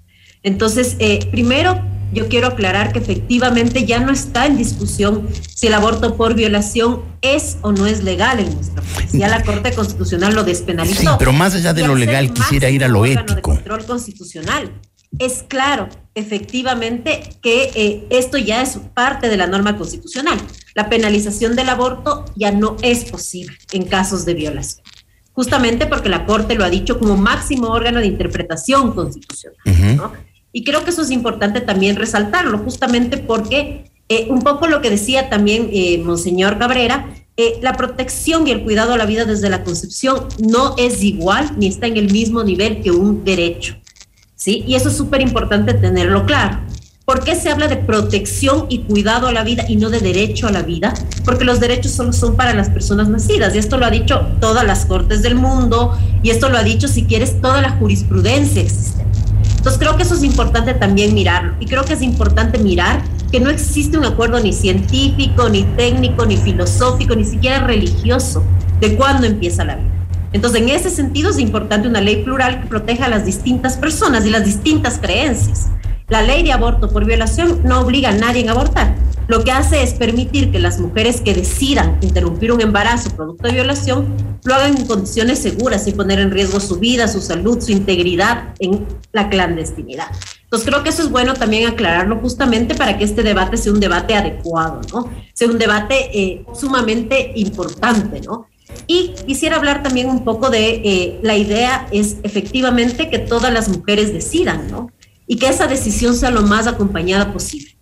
Entonces, eh, primero, yo quiero aclarar que efectivamente ya no está en discusión si el aborto por violación es o no es legal en nuestro país. Ya la Corte Constitucional lo despenalizó. Sí, pero más allá de lo legal, quisiera ir a lo ético. De control constitucional. Es claro, efectivamente, que eh, esto ya es parte de la norma constitucional. La penalización del aborto ya no es posible en casos de violación justamente porque la Corte lo ha dicho como máximo órgano de interpretación constitucional. ¿no? Y creo que eso es importante también resaltarlo, justamente porque eh, un poco lo que decía también eh, Monseñor Cabrera, eh, la protección y el cuidado a la vida desde la concepción no es igual ni está en el mismo nivel que un derecho. ¿sí? Y eso es súper importante tenerlo claro. ¿Por qué se habla de protección y cuidado a la vida y no de derecho a la vida? Porque los derechos solo son para las personas nacidas. Y esto lo ha dicho todas las cortes del mundo y esto lo ha dicho, si quieres, toda la jurisprudencia existente. Entonces creo que eso es importante también mirarlo y creo que es importante mirar que no existe un acuerdo ni científico, ni técnico, ni filosófico, ni siquiera religioso de cuándo empieza la vida. Entonces, en ese sentido es importante una ley plural que proteja a las distintas personas y las distintas creencias. La ley de aborto por violación no obliga a nadie a abortar. Lo que hace es permitir que las mujeres que decidan interrumpir un embarazo producto de violación lo hagan en condiciones seguras sin poner en riesgo su vida, su salud, su integridad en la clandestinidad. Entonces creo que eso es bueno también aclararlo justamente para que este debate sea un debate adecuado, ¿no? Sea un debate eh, sumamente importante, ¿no? Y quisiera hablar también un poco de eh, la idea es efectivamente que todas las mujeres decidan, ¿no? Y que esa decisión sea lo más acompañada posible.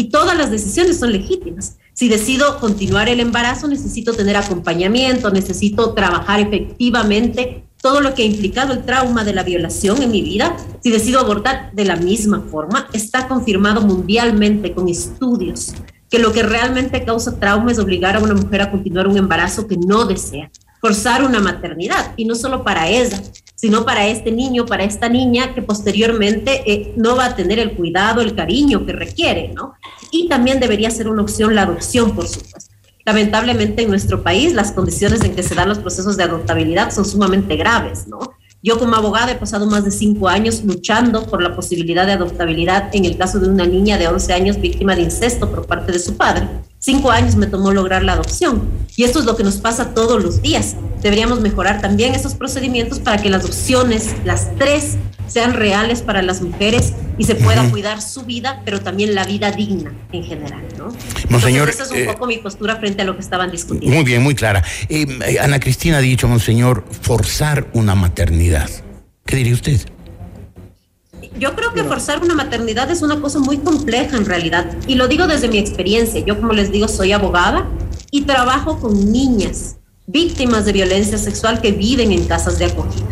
Y todas las decisiones son legítimas. Si decido continuar el embarazo, necesito tener acompañamiento, necesito trabajar efectivamente todo lo que ha implicado el trauma de la violación en mi vida. Si decido abortar de la misma forma, está confirmado mundialmente con estudios que lo que realmente causa trauma es obligar a una mujer a continuar un embarazo que no desea, forzar una maternidad, y no solo para ella, sino para este niño, para esta niña que posteriormente eh, no va a tener el cuidado, el cariño que requiere, ¿no? Y también debería ser una opción la adopción, por supuesto. Lamentablemente en nuestro país las condiciones en que se dan los procesos de adoptabilidad son sumamente graves, ¿no? Yo como abogada he pasado más de cinco años luchando por la posibilidad de adoptabilidad en el caso de una niña de 11 años víctima de incesto por parte de su padre. Cinco años me tomó lograr la adopción y esto es lo que nos pasa todos los días. Deberíamos mejorar también esos procedimientos para que las opciones, las tres, sean reales para las mujeres y se pueda cuidar su vida, pero también la vida digna en general, ¿no? Monseñor, Entonces, esa es un eh, poco mi postura frente a lo que estaban discutiendo. Muy bien, muy clara. Eh, Ana Cristina ha dicho, Monseñor, forzar una maternidad. ¿Qué diría usted? Yo creo que forzar una maternidad es una cosa muy compleja en realidad. Y lo digo desde mi experiencia. Yo, como les digo, soy abogada y trabajo con niñas víctimas de violencia sexual que viven en casas de acogida.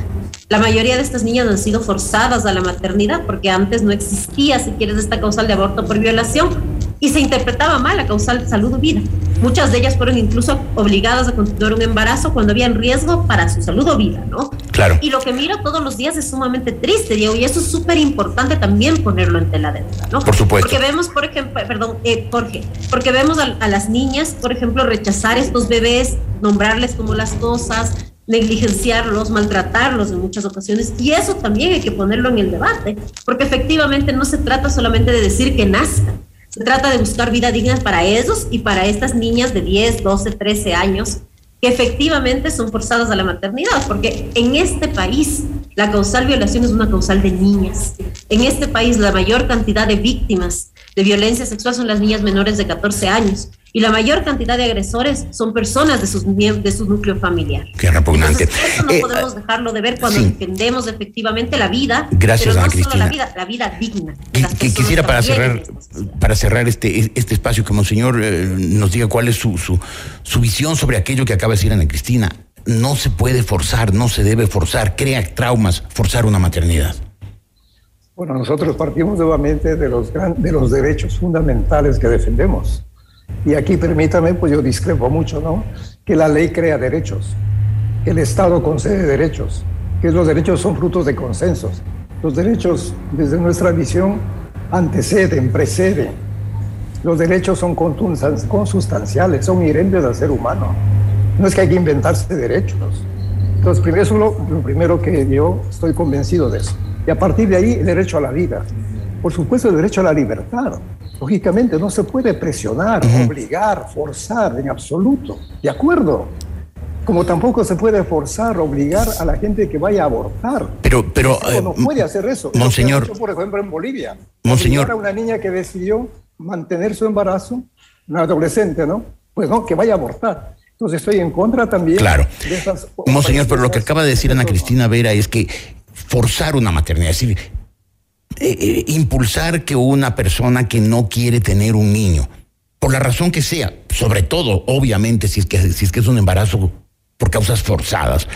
La mayoría de estas niñas han sido forzadas a la maternidad porque antes no existía, si quieres, esta causal de aborto por violación y se interpretaba mal la causal salud o vida. Muchas de ellas fueron incluso obligadas a continuar un embarazo cuando había riesgo para su salud o vida, ¿no? Claro. Y lo que miro todos los días es sumamente triste, Diego, y eso es súper importante también ponerlo en tela de duda, ¿no? Por supuesto. Porque vemos, por ejemplo, perdón, eh, Jorge, porque vemos a, a las niñas, por ejemplo, rechazar estos bebés, nombrarles como las cosas, negligenciarlos, maltratarlos en muchas ocasiones. Y eso también hay que ponerlo en el debate, porque efectivamente no se trata solamente de decir que nazcan, se trata de buscar vida digna para ellos y para estas niñas de 10, 12, 13 años que efectivamente son forzadas a la maternidad, porque en este país la causal violación es una causal de niñas. En este país la mayor cantidad de víctimas de violencia sexual son las niñas menores de 14 años y la mayor cantidad de agresores son personas de, sus, de su núcleo familiar. Qué repugnante. Eso no Eh, podemos dejarlo de ver cuando sí. defendemos efectivamente la vida, Gracias, pero no Ana solo Cristina. la vida, la vida digna. Que- que quisiera para cerrar, para cerrar este, este espacio que Monseñor eh, nos diga cuál es su, su, su visión sobre aquello que acaba de decir Ana Cristina. No se puede forzar, no se debe forzar, crea traumas, forzar una maternidad. Bueno, nosotros partimos nuevamente de los, gran- de los derechos fundamentales que defendemos. Y aquí permítame, pues yo discrepo mucho, ¿no? Que la ley crea derechos, que el Estado concede derechos, que los derechos son frutos de consensos. Los derechos, desde nuestra visión, anteceden, preceden. Los derechos son consustanciales, son inherentes al ser humano. No es que hay que inventarse derechos. Entonces, primero, eso es lo, lo primero que yo estoy convencido de eso. Y a partir de ahí, el derecho a la vida. Por supuesto, el derecho a la libertad. Lógicamente, no se puede presionar, obligar, forzar en absoluto. ¿De acuerdo? Como tampoco se puede forzar, obligar a la gente que vaya a abortar. Pero, pero, No, no eh, puede hacer eso. Monseñor. hecho, por ejemplo, en Bolivia. Monseñor. Una niña que decidió mantener su embarazo, una adolescente, ¿no? Pues no, que vaya a abortar. Entonces estoy en contra también Claro. de esas... Monseñor, pero lo que acaba de decir Ana Cristina Vera es que forzar una maternidad, es decir, eh, eh, impulsar que una persona que no quiere tener un niño, por la razón que sea, sobre todo, obviamente, si es que, si es, que es un embarazo por causas forzadas,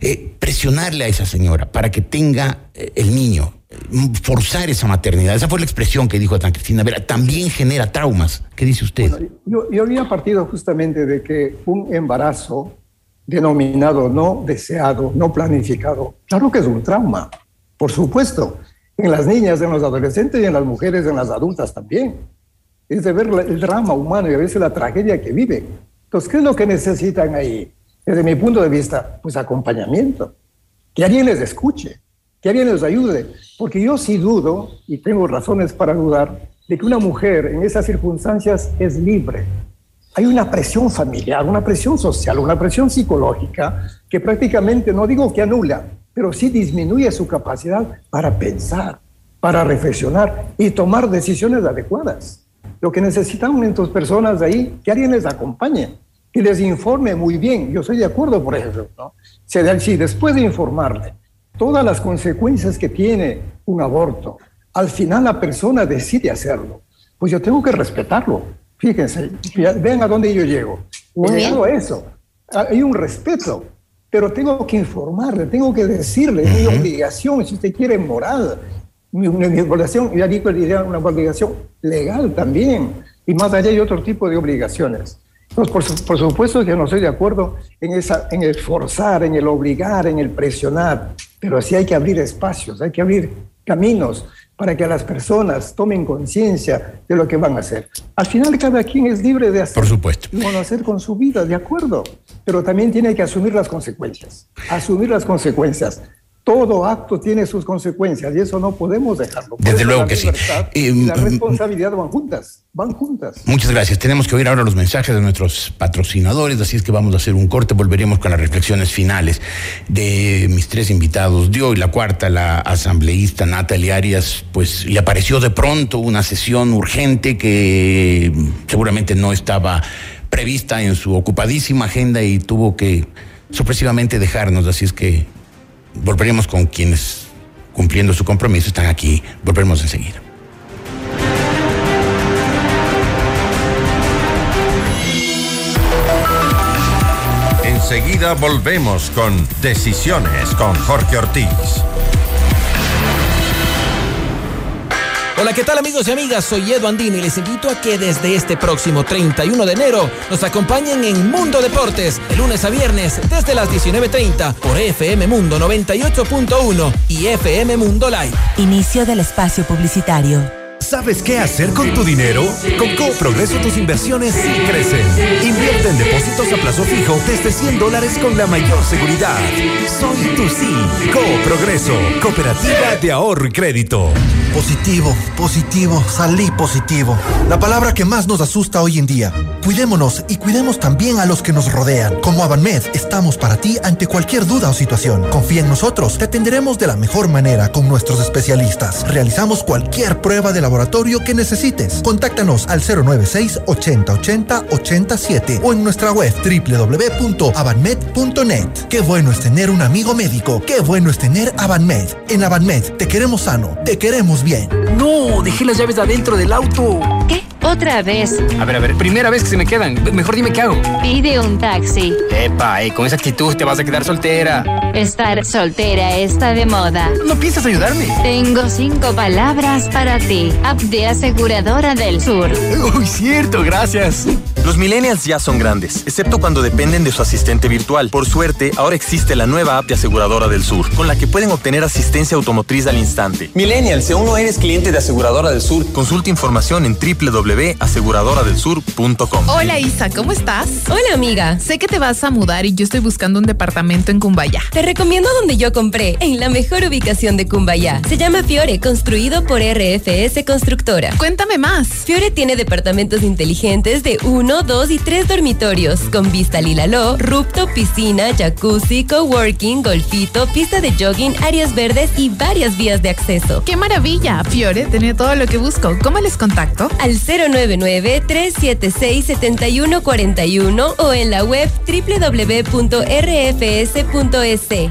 eh, presionarle a esa señora para que tenga el niño, forzar esa maternidad, esa fue la expresión que dijo Ana Cristina Vera, también genera traumas. ¿Qué dice usted? Yo había partido justamente de que un embarazo denominado no deseado, no planificado, claro que es un trauma, por supuesto, en las niñas, en los adolescentes y en las mujeres, en las adultas también. Es de ver el drama humano y a veces la tragedia que viven. Entonces, ¿qué es lo que necesitan ahí? Desde mi punto de vista, pues acompañamiento, que alguien les escuche, que alguien les ayude, porque yo sí dudo, y tengo razones para dudar, de que una mujer en esas circunstancias es libre. Hay una presión familiar, una presión social, una presión psicológica que prácticamente, no digo que anula, pero sí disminuye su capacidad para pensar, para reflexionar y tomar decisiones adecuadas. Lo que necesitan estas personas de ahí, que alguien les acompañe, que les informe muy bien. Yo estoy de acuerdo, por ejemplo, ¿no? Si después de informarle todas las consecuencias que tiene un aborto, al final la persona decide hacerlo, pues yo tengo que respetarlo. Fíjense, vean a dónde yo llego. No digo eso, hay un respeto, pero tengo que informarle, tengo que decirle, es mi obligación, si usted quiere, moral, mi, mi obligación, ya digo, una obligación legal también, y más allá hay otro tipo de obligaciones. Entonces, por, por, supuesto que no estoy de acuerdo en, esa, en el forzar, en el obligar, en el presionar, pero sí hay que abrir espacios, hay que abrir caminos para que las personas tomen conciencia de lo que van a hacer. Al final cada quien es libre de hacer, Por supuesto. Lo hacer con su vida, de acuerdo, pero también tiene que asumir las consecuencias, asumir las consecuencias. Todo acto tiene sus consecuencias y eso no podemos dejarlo. Desde eso luego que sí. Eh, la mm, responsabilidad van juntas, van juntas. Muchas gracias. Tenemos que oír ahora los mensajes de nuestros patrocinadores, así es que vamos a hacer un corte. Volveremos con las reflexiones finales de mis tres invitados de hoy. La cuarta, la asambleísta Natalia Arias, pues le apareció de pronto una sesión urgente que seguramente no estaba prevista en su ocupadísima agenda y tuvo que sorpresivamente dejarnos. Así es que volveremos con quienes cumpliendo su compromiso están aquí. Volveremos enseguida. Enseguida volvemos con Decisiones con Jorge Ortiz. Hola, ¿qué tal amigos y amigas? Soy Edu Andini y les invito a que desde este próximo 31 de enero nos acompañen en Mundo Deportes, de lunes a viernes desde las 19.30 por FM Mundo 98.1 y FM Mundo Live. Inicio del espacio publicitario. ¿Sabes qué hacer con tu dinero? Con Coprogreso tus inversiones sí crecen. Invierte en depósitos a plazo fijo desde 100 dólares con la mayor seguridad. Soy tu sí. Coprogreso, Cooperativa de Ahorro y Crédito. Positivo, positivo, salí positivo. La palabra que más nos asusta hoy en día. Cuidémonos y cuidemos también a los que nos rodean. Como Avanmed, estamos para ti ante cualquier duda o situación. Confía en nosotros, te atenderemos de la mejor manera con nuestros especialistas. Realizamos cualquier prueba de laboratorio que necesites. Contáctanos al 096 80 80 87 o en nuestra web www.avanmed.net. Qué bueno es tener un amigo médico. Qué bueno es tener Avanmed. En Avanmed te queremos sano, te queremos bien. No, dejé las llaves adentro del auto. ¿Qué? ¿Otra vez? A ver, a ver, primera vez que se me quedan. Mejor dime qué hago. Pide un taxi. Epa, eh, con esa actitud te vas a quedar soltera. Estar soltera está de moda. ¿No piensas ayudarme? Tengo cinco palabras para ti. App de Aseguradora del Sur. Uy, cierto, gracias. Los millennials ya son grandes, excepto cuando dependen de su asistente virtual. Por suerte, ahora existe la nueva app de Aseguradora del Sur, con la que pueden obtener asistencia automotriz al instante. Millennials, si aún no eres cliente de Aseguradora del Sur, consulta información en www.aseguradoradelsur.com. Hola Isa, ¿cómo estás? Hola amiga. Sé que te vas a mudar y yo estoy buscando un departamento en Cumbayá. Te recomiendo donde yo compré, en la mejor ubicación de Cumbayá. Se llama Fiore, construido por RFS Constructora. Cuéntame más. Fiore tiene departamentos inteligentes de uno, dos y tres dormitorios, con vista Lilaló, rooftop, piscina, jacuzzi, coworking, golfito, pista de jogging, áreas verdes y varias vías de acceso. ¡Qué maravilla! Fiore tiene todo lo que busco. ¿Cómo les contacto? Al 099-376-7141 o en la web www.rfs.es.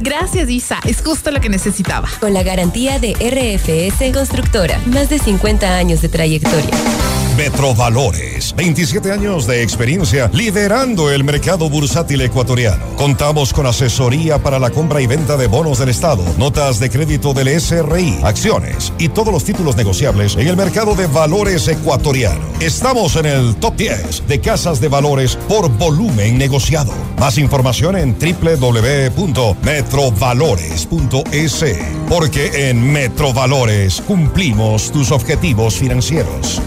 Gracias, Isa. Es justo lo que necesitaba. Con la garantía de RFS Constructora. Más de 50 años de trayectoria. Metrovalores, 27 años de experiencia liderando el mercado bursátil ecuatoriano. Contamos con asesoría para la compra y venta de bonos del Estado, notas de crédito del SRI, acciones y todos los títulos negociables en el mercado de valores ecuatoriano. Estamos en el top 10 de casas de valores por volumen negociado. Más información en www.metrovalores.es, porque en Metrovalores cumplimos tus objetivos financieros.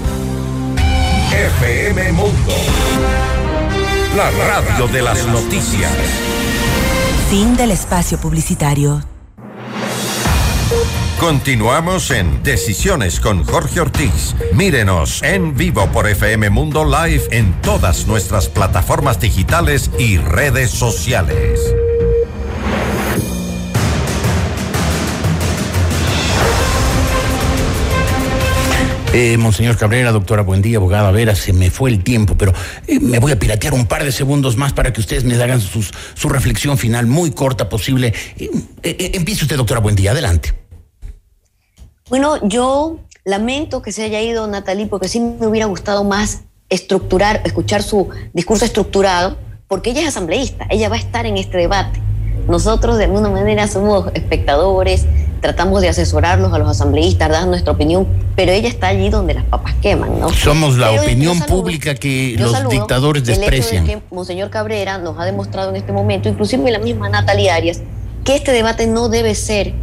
FM Mundo. La radio de las noticias. Fin del espacio publicitario. Continuamos en Decisiones con Jorge Ortiz. Mírenos en vivo por FM Mundo Live en todas nuestras plataformas digitales y redes sociales. Eh, Monseñor Cabrera, doctora, buen día, abogada Vera, se me fue el tiempo, pero eh, me voy a piratear un par de segundos más para que ustedes me hagan su reflexión final muy corta posible. Eh, empiece usted, doctora, buen día, adelante. Bueno, yo lamento que se haya ido Natalie porque sí me hubiera gustado más estructurar, escuchar su discurso estructurado, porque ella es asambleísta, ella va a estar en este debate. Nosotros de alguna manera somos espectadores, tratamos de asesorarlos a los asambleístas, dar nuestra opinión, pero ella está allí donde las papas queman, ¿no? Somos la Pero opinión saludo- pública que los dictadores desprecian. El hecho de que Monseñor Cabrera nos ha demostrado en este momento, inclusive la misma Natalia Arias, que este debate no debe ser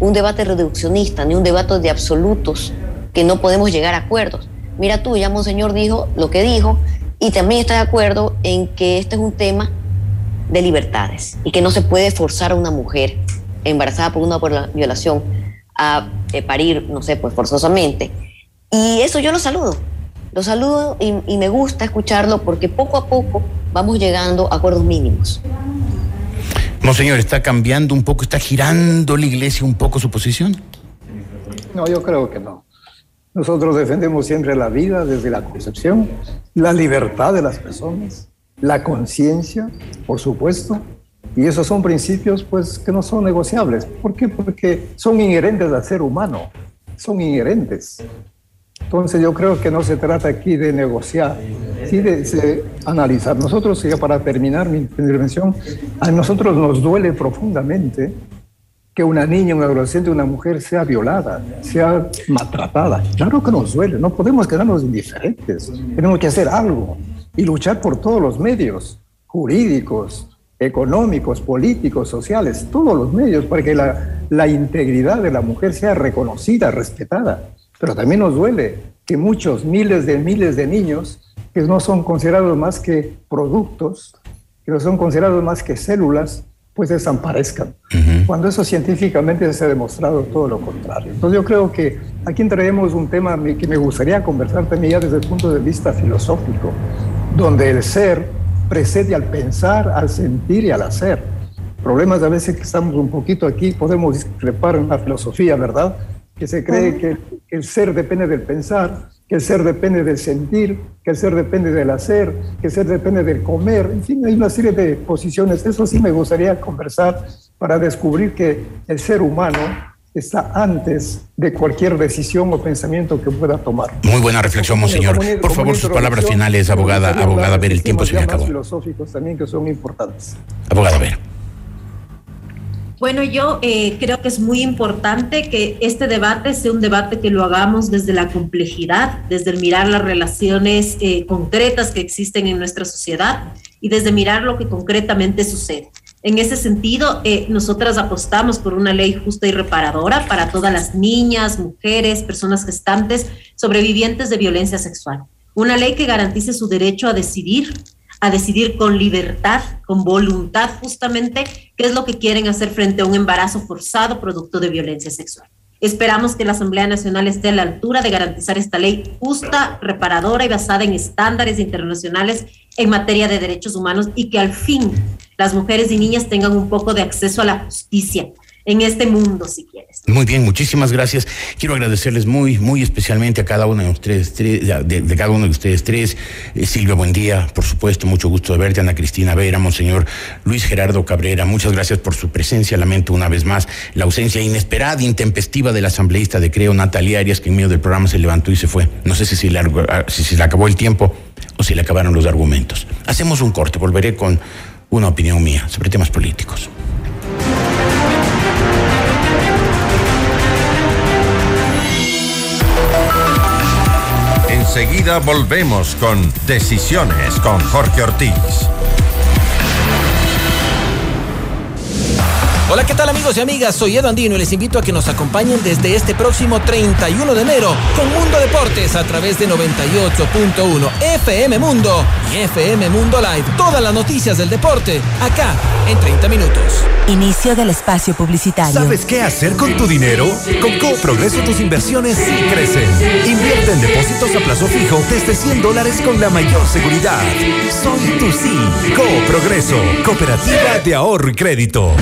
un debate reduccionista, ni un debate de absolutos, que no podemos llegar a acuerdos. Mira tú, ya Monseñor dijo lo que dijo, y también está de acuerdo en que este es un tema de libertades y que no se puede forzar a una mujer embarazada por una por- violación a eh, parir, no sé, pues forzosamente. Y eso yo lo saludo. Lo saludo y, y me gusta escucharlo porque poco a poco vamos llegando a acuerdos mínimos. Monseñor, ¿está cambiando un poco, está girando la iglesia un poco su posición? No, yo creo que no. Nosotros defendemos siempre la vida desde la concepción, la libertad de las personas, la conciencia, por supuesto, y esos son principios pues que no son negociables. ¿Por qué? Porque son inherentes al ser humano, son inherentes. Entonces yo creo que no se trata aquí de negociar, sí de, de analizar. Nosotros, ya para terminar mi intervención, a nosotros nos duele profundamente que una niña, un adolescente, una mujer sea violada, sea maltratada. Claro que nos duele, no podemos quedarnos indiferentes. Tenemos que hacer algo y luchar por todos los medios jurídicos, económicos, políticos, sociales, todos los medios para que la, la integridad de la mujer sea reconocida, respetada. Pero también nos duele que muchos, miles de miles de niños que no son considerados más que productos, que no son considerados más que células, pues desaparezcan. Cuando eso científicamente se ha demostrado todo lo contrario. Entonces yo creo que aquí traemos un tema que me gustaría conversar también ya desde el punto de vista filosófico, donde el ser precede al pensar, al sentir y al hacer. Problemas a veces que estamos un poquito aquí, podemos discrepar en la filosofía, ¿verdad? Que se cree que el ser depende del pensar, que el ser depende del sentir, que el ser depende del hacer, que el ser depende del comer. En fin, hay una serie de posiciones. Eso sí me gustaría conversar para descubrir que el ser humano está antes de cualquier decisión o pensamiento que pueda tomar. Muy buena reflexión, monseñor. Por favor, sus palabras finales, abogada, abogada, ver el tiempo se me acabó. filosóficos también que son importantes. Abogada, ver. Bueno, yo eh, creo que es muy importante que este debate sea un debate que lo hagamos desde la complejidad, desde el mirar las relaciones eh, concretas que existen en nuestra sociedad y desde mirar lo que concretamente sucede. En ese sentido, eh, nosotras apostamos por una ley justa y reparadora para todas las niñas, mujeres, personas gestantes, sobrevivientes de violencia sexual. Una ley que garantice su derecho a decidir, a decidir con libertad, con voluntad justamente, qué es lo que quieren hacer frente a un embarazo forzado producto de violencia sexual. Esperamos que la Asamblea Nacional esté a la altura de garantizar esta ley justa, reparadora y basada en estándares internacionales en materia de derechos humanos y que al fin las mujeres y niñas tengan un poco de acceso a la justicia en este mundo, si quieres. Muy bien, muchísimas gracias. Quiero agradecerles muy, muy especialmente a cada uno de ustedes tres, de, de cada uno de ustedes tres. Eh, Silvia, buen día, por supuesto, mucho gusto de verte. Ana Cristina Vera, Monseñor Luis Gerardo Cabrera, muchas gracias por su presencia. Lamento una vez más la ausencia inesperada, intempestiva del asambleísta de Creo, Natalia Arias, que en medio del programa se levantó y se fue. No sé si se le, ah, si se le acabó el tiempo o le acabaron los argumentos. Hacemos un corte, volveré con una opinión mía sobre temas políticos. Enseguida volvemos con Decisiones con Jorge Ortiz. Hola, ¿qué tal amigos y amigas? Soy Edo Andino y les invito a que nos acompañen desde este próximo 31 de enero con Mundo Deportes a través de 98.1 FM Mundo y FM Mundo Live. Todas las noticias del deporte acá en 30 minutos. Inicio del espacio publicitario. ¿Sabes qué hacer con tu dinero? Con Progreso tus inversiones sí crecen. Invierte en depósitos a plazo fijo desde 100 dólares con la mayor seguridad. Soy tu sí. Progreso, Cooperativa de Ahorro y Crédito.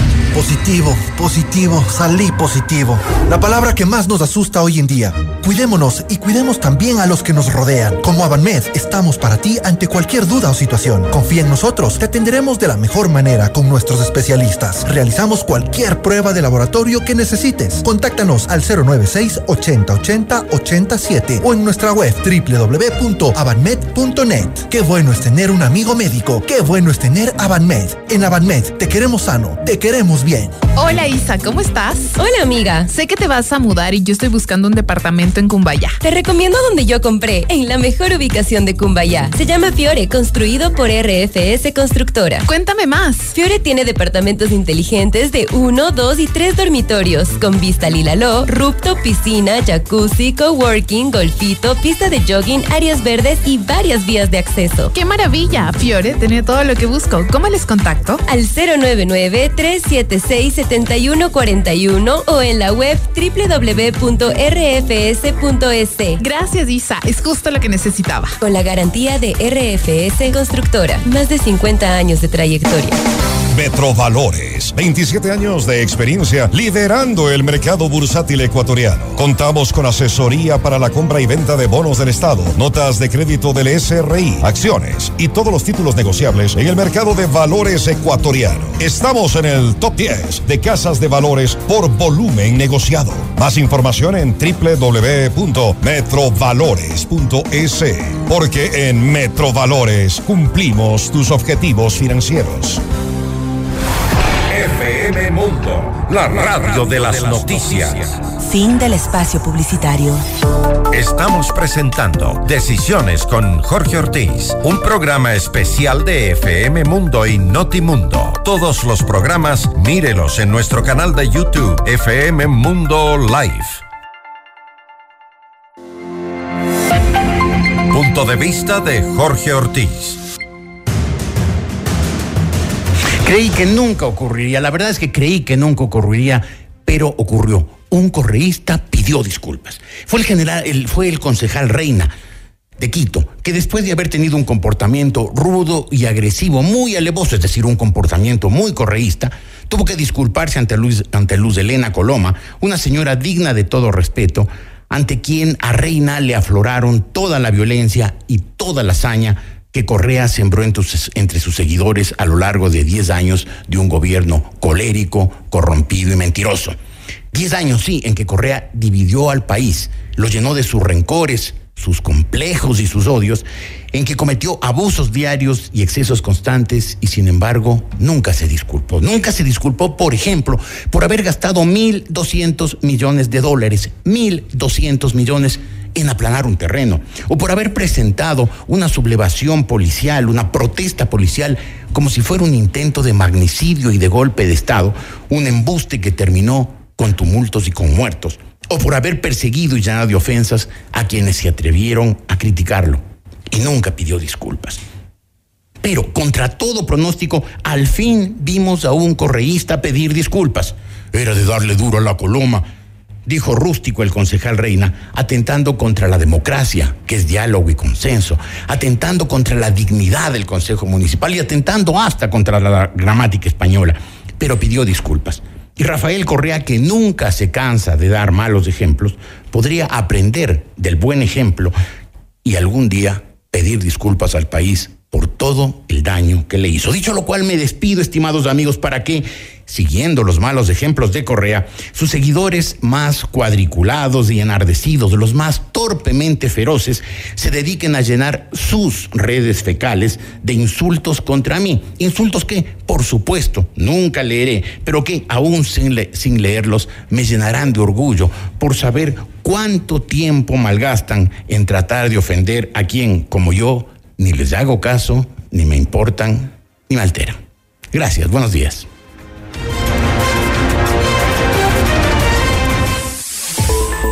Positivo, positivo, salí positivo. La palabra que más nos asusta hoy en día. Cuidémonos y cuidemos también a los que nos rodean. Como Avanmed, estamos para ti ante cualquier duda o situación. Confía en nosotros, te atenderemos de la mejor manera con nuestros especialistas. Realizamos cualquier prueba de laboratorio que necesites. Contáctanos al 096 80 80 87 o en nuestra web www.avanmed.net. Qué bueno es tener un amigo médico. Qué bueno es tener Avanmed. En Avanmed te queremos sano, te queremos bien. Hola Isa, ¿cómo estás? Hola amiga. Sé que te vas a mudar y yo estoy buscando un departamento en Cumbaya. Te recomiendo donde yo compré, en la mejor ubicación de Cumbaya. Se llama Fiore, construido por RFS Constructora. Cuéntame más. Fiore tiene departamentos inteligentes de 1, 2 y 3 dormitorios, con vista al Ilaló, rooftop, piscina, jacuzzi, coworking, golfito, pista de jogging, áreas verdes y varias vías de acceso. ¡Qué maravilla! Fiore tiene todo lo que busco. ¿Cómo les contacto? Al 099-376-7141 o en la web www.rfs.es. Gracias, Isa. Es justo lo que necesitaba. Con la garantía de RFS Constructora. Más de 50 años de trayectoria. Metrovalores, 27 años de experiencia liderando el mercado bursátil ecuatoriano. Contamos con asesoría para la compra y venta de bonos del Estado, notas de crédito del SRI, acciones y todos los títulos negociables en el mercado de valores ecuatoriano. Estamos en el top 10 de casas de valores por volumen negociado. Más información en www.metrovalores.es, porque en Metrovalores cumplimos tus objetivos financieros. FM Mundo, la radio de las noticias. Fin del espacio publicitario. Estamos presentando Decisiones con Jorge Ortiz, un programa especial de FM Mundo y Notimundo. Todos los programas, mírelos en nuestro canal de YouTube, FM Mundo Live. Punto de vista de Jorge Ortiz. Creí que nunca ocurriría, la verdad es que creí que nunca ocurriría, pero ocurrió. Un correísta pidió disculpas. Fue el general, fue el concejal Reina de Quito, que después de haber tenido un comportamiento rudo y agresivo, muy alevoso, es decir, un comportamiento muy correísta, tuvo que disculparse ante Luz, ante Luz Elena Coloma, una señora digna de todo respeto, ante quien a Reina le afloraron toda la violencia y toda la hazaña que Correa sembró entre sus seguidores a lo largo de 10 años de un gobierno colérico, corrompido y mentiroso. 10 años, sí, en que Correa dividió al país, lo llenó de sus rencores, sus complejos y sus odios, en que cometió abusos diarios y excesos constantes y sin embargo nunca se disculpó. Nunca se disculpó, por ejemplo, por haber gastado 1.200 millones de dólares, 1.200 millones en aplanar un terreno, o por haber presentado una sublevación policial, una protesta policial, como si fuera un intento de magnicidio y de golpe de Estado, un embuste que terminó con tumultos y con muertos, o por haber perseguido y llenado de ofensas a quienes se atrevieron a criticarlo, y nunca pidió disculpas. Pero contra todo pronóstico, al fin vimos a un correísta pedir disculpas. Era de darle duro a la coloma, dijo rústico el concejal Reina, atentando contra la democracia, que es diálogo y consenso, atentando contra la dignidad del Consejo Municipal y atentando hasta contra la gramática española, pero pidió disculpas. Y Rafael Correa, que nunca se cansa de dar malos ejemplos, podría aprender del buen ejemplo y algún día pedir disculpas al país por todo el daño que le hizo. Dicho lo cual, me despido, estimados amigos, para que, siguiendo los malos ejemplos de Correa, sus seguidores más cuadriculados y enardecidos, los más torpemente feroces, se dediquen a llenar sus redes fecales de insultos contra mí. Insultos que, por supuesto, nunca leeré, pero que, aún sin, sin leerlos, me llenarán de orgullo por saber cuánto tiempo malgastan en tratar de ofender a quien, como yo, ni les hago caso, ni me importan, ni me alteran. Gracias, buenos días.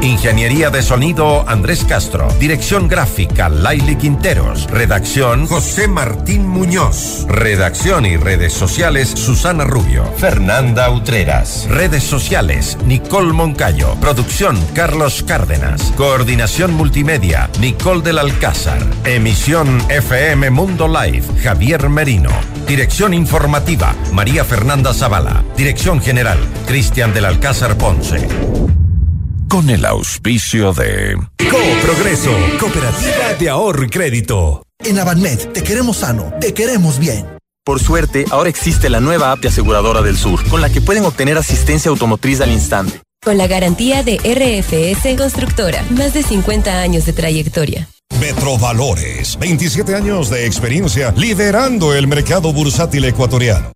Ingeniería de sonido Andrés Castro. Dirección gráfica Laili Quinteros. Redacción José Martín Muñoz. Redacción y redes sociales Susana Rubio. Fernanda Utreras. Redes sociales Nicole Moncayo. Producción Carlos Cárdenas. Coordinación multimedia Nicole del Alcázar. Emisión FM Mundo Live Javier Merino. Dirección informativa María Fernanda Zavala. Dirección general Cristian del Alcázar Ponce. Con el auspicio de Progreso, Cooperativa de Ahorro y Crédito. En Avanmed te queremos sano, te queremos bien. Por suerte, ahora existe la nueva app de Aseguradora del Sur, con la que pueden obtener asistencia automotriz al instante. Con la garantía de RFS Constructora, más de 50 años de trayectoria. Metrovalores, 27 años de experiencia liderando el mercado bursátil ecuatoriano.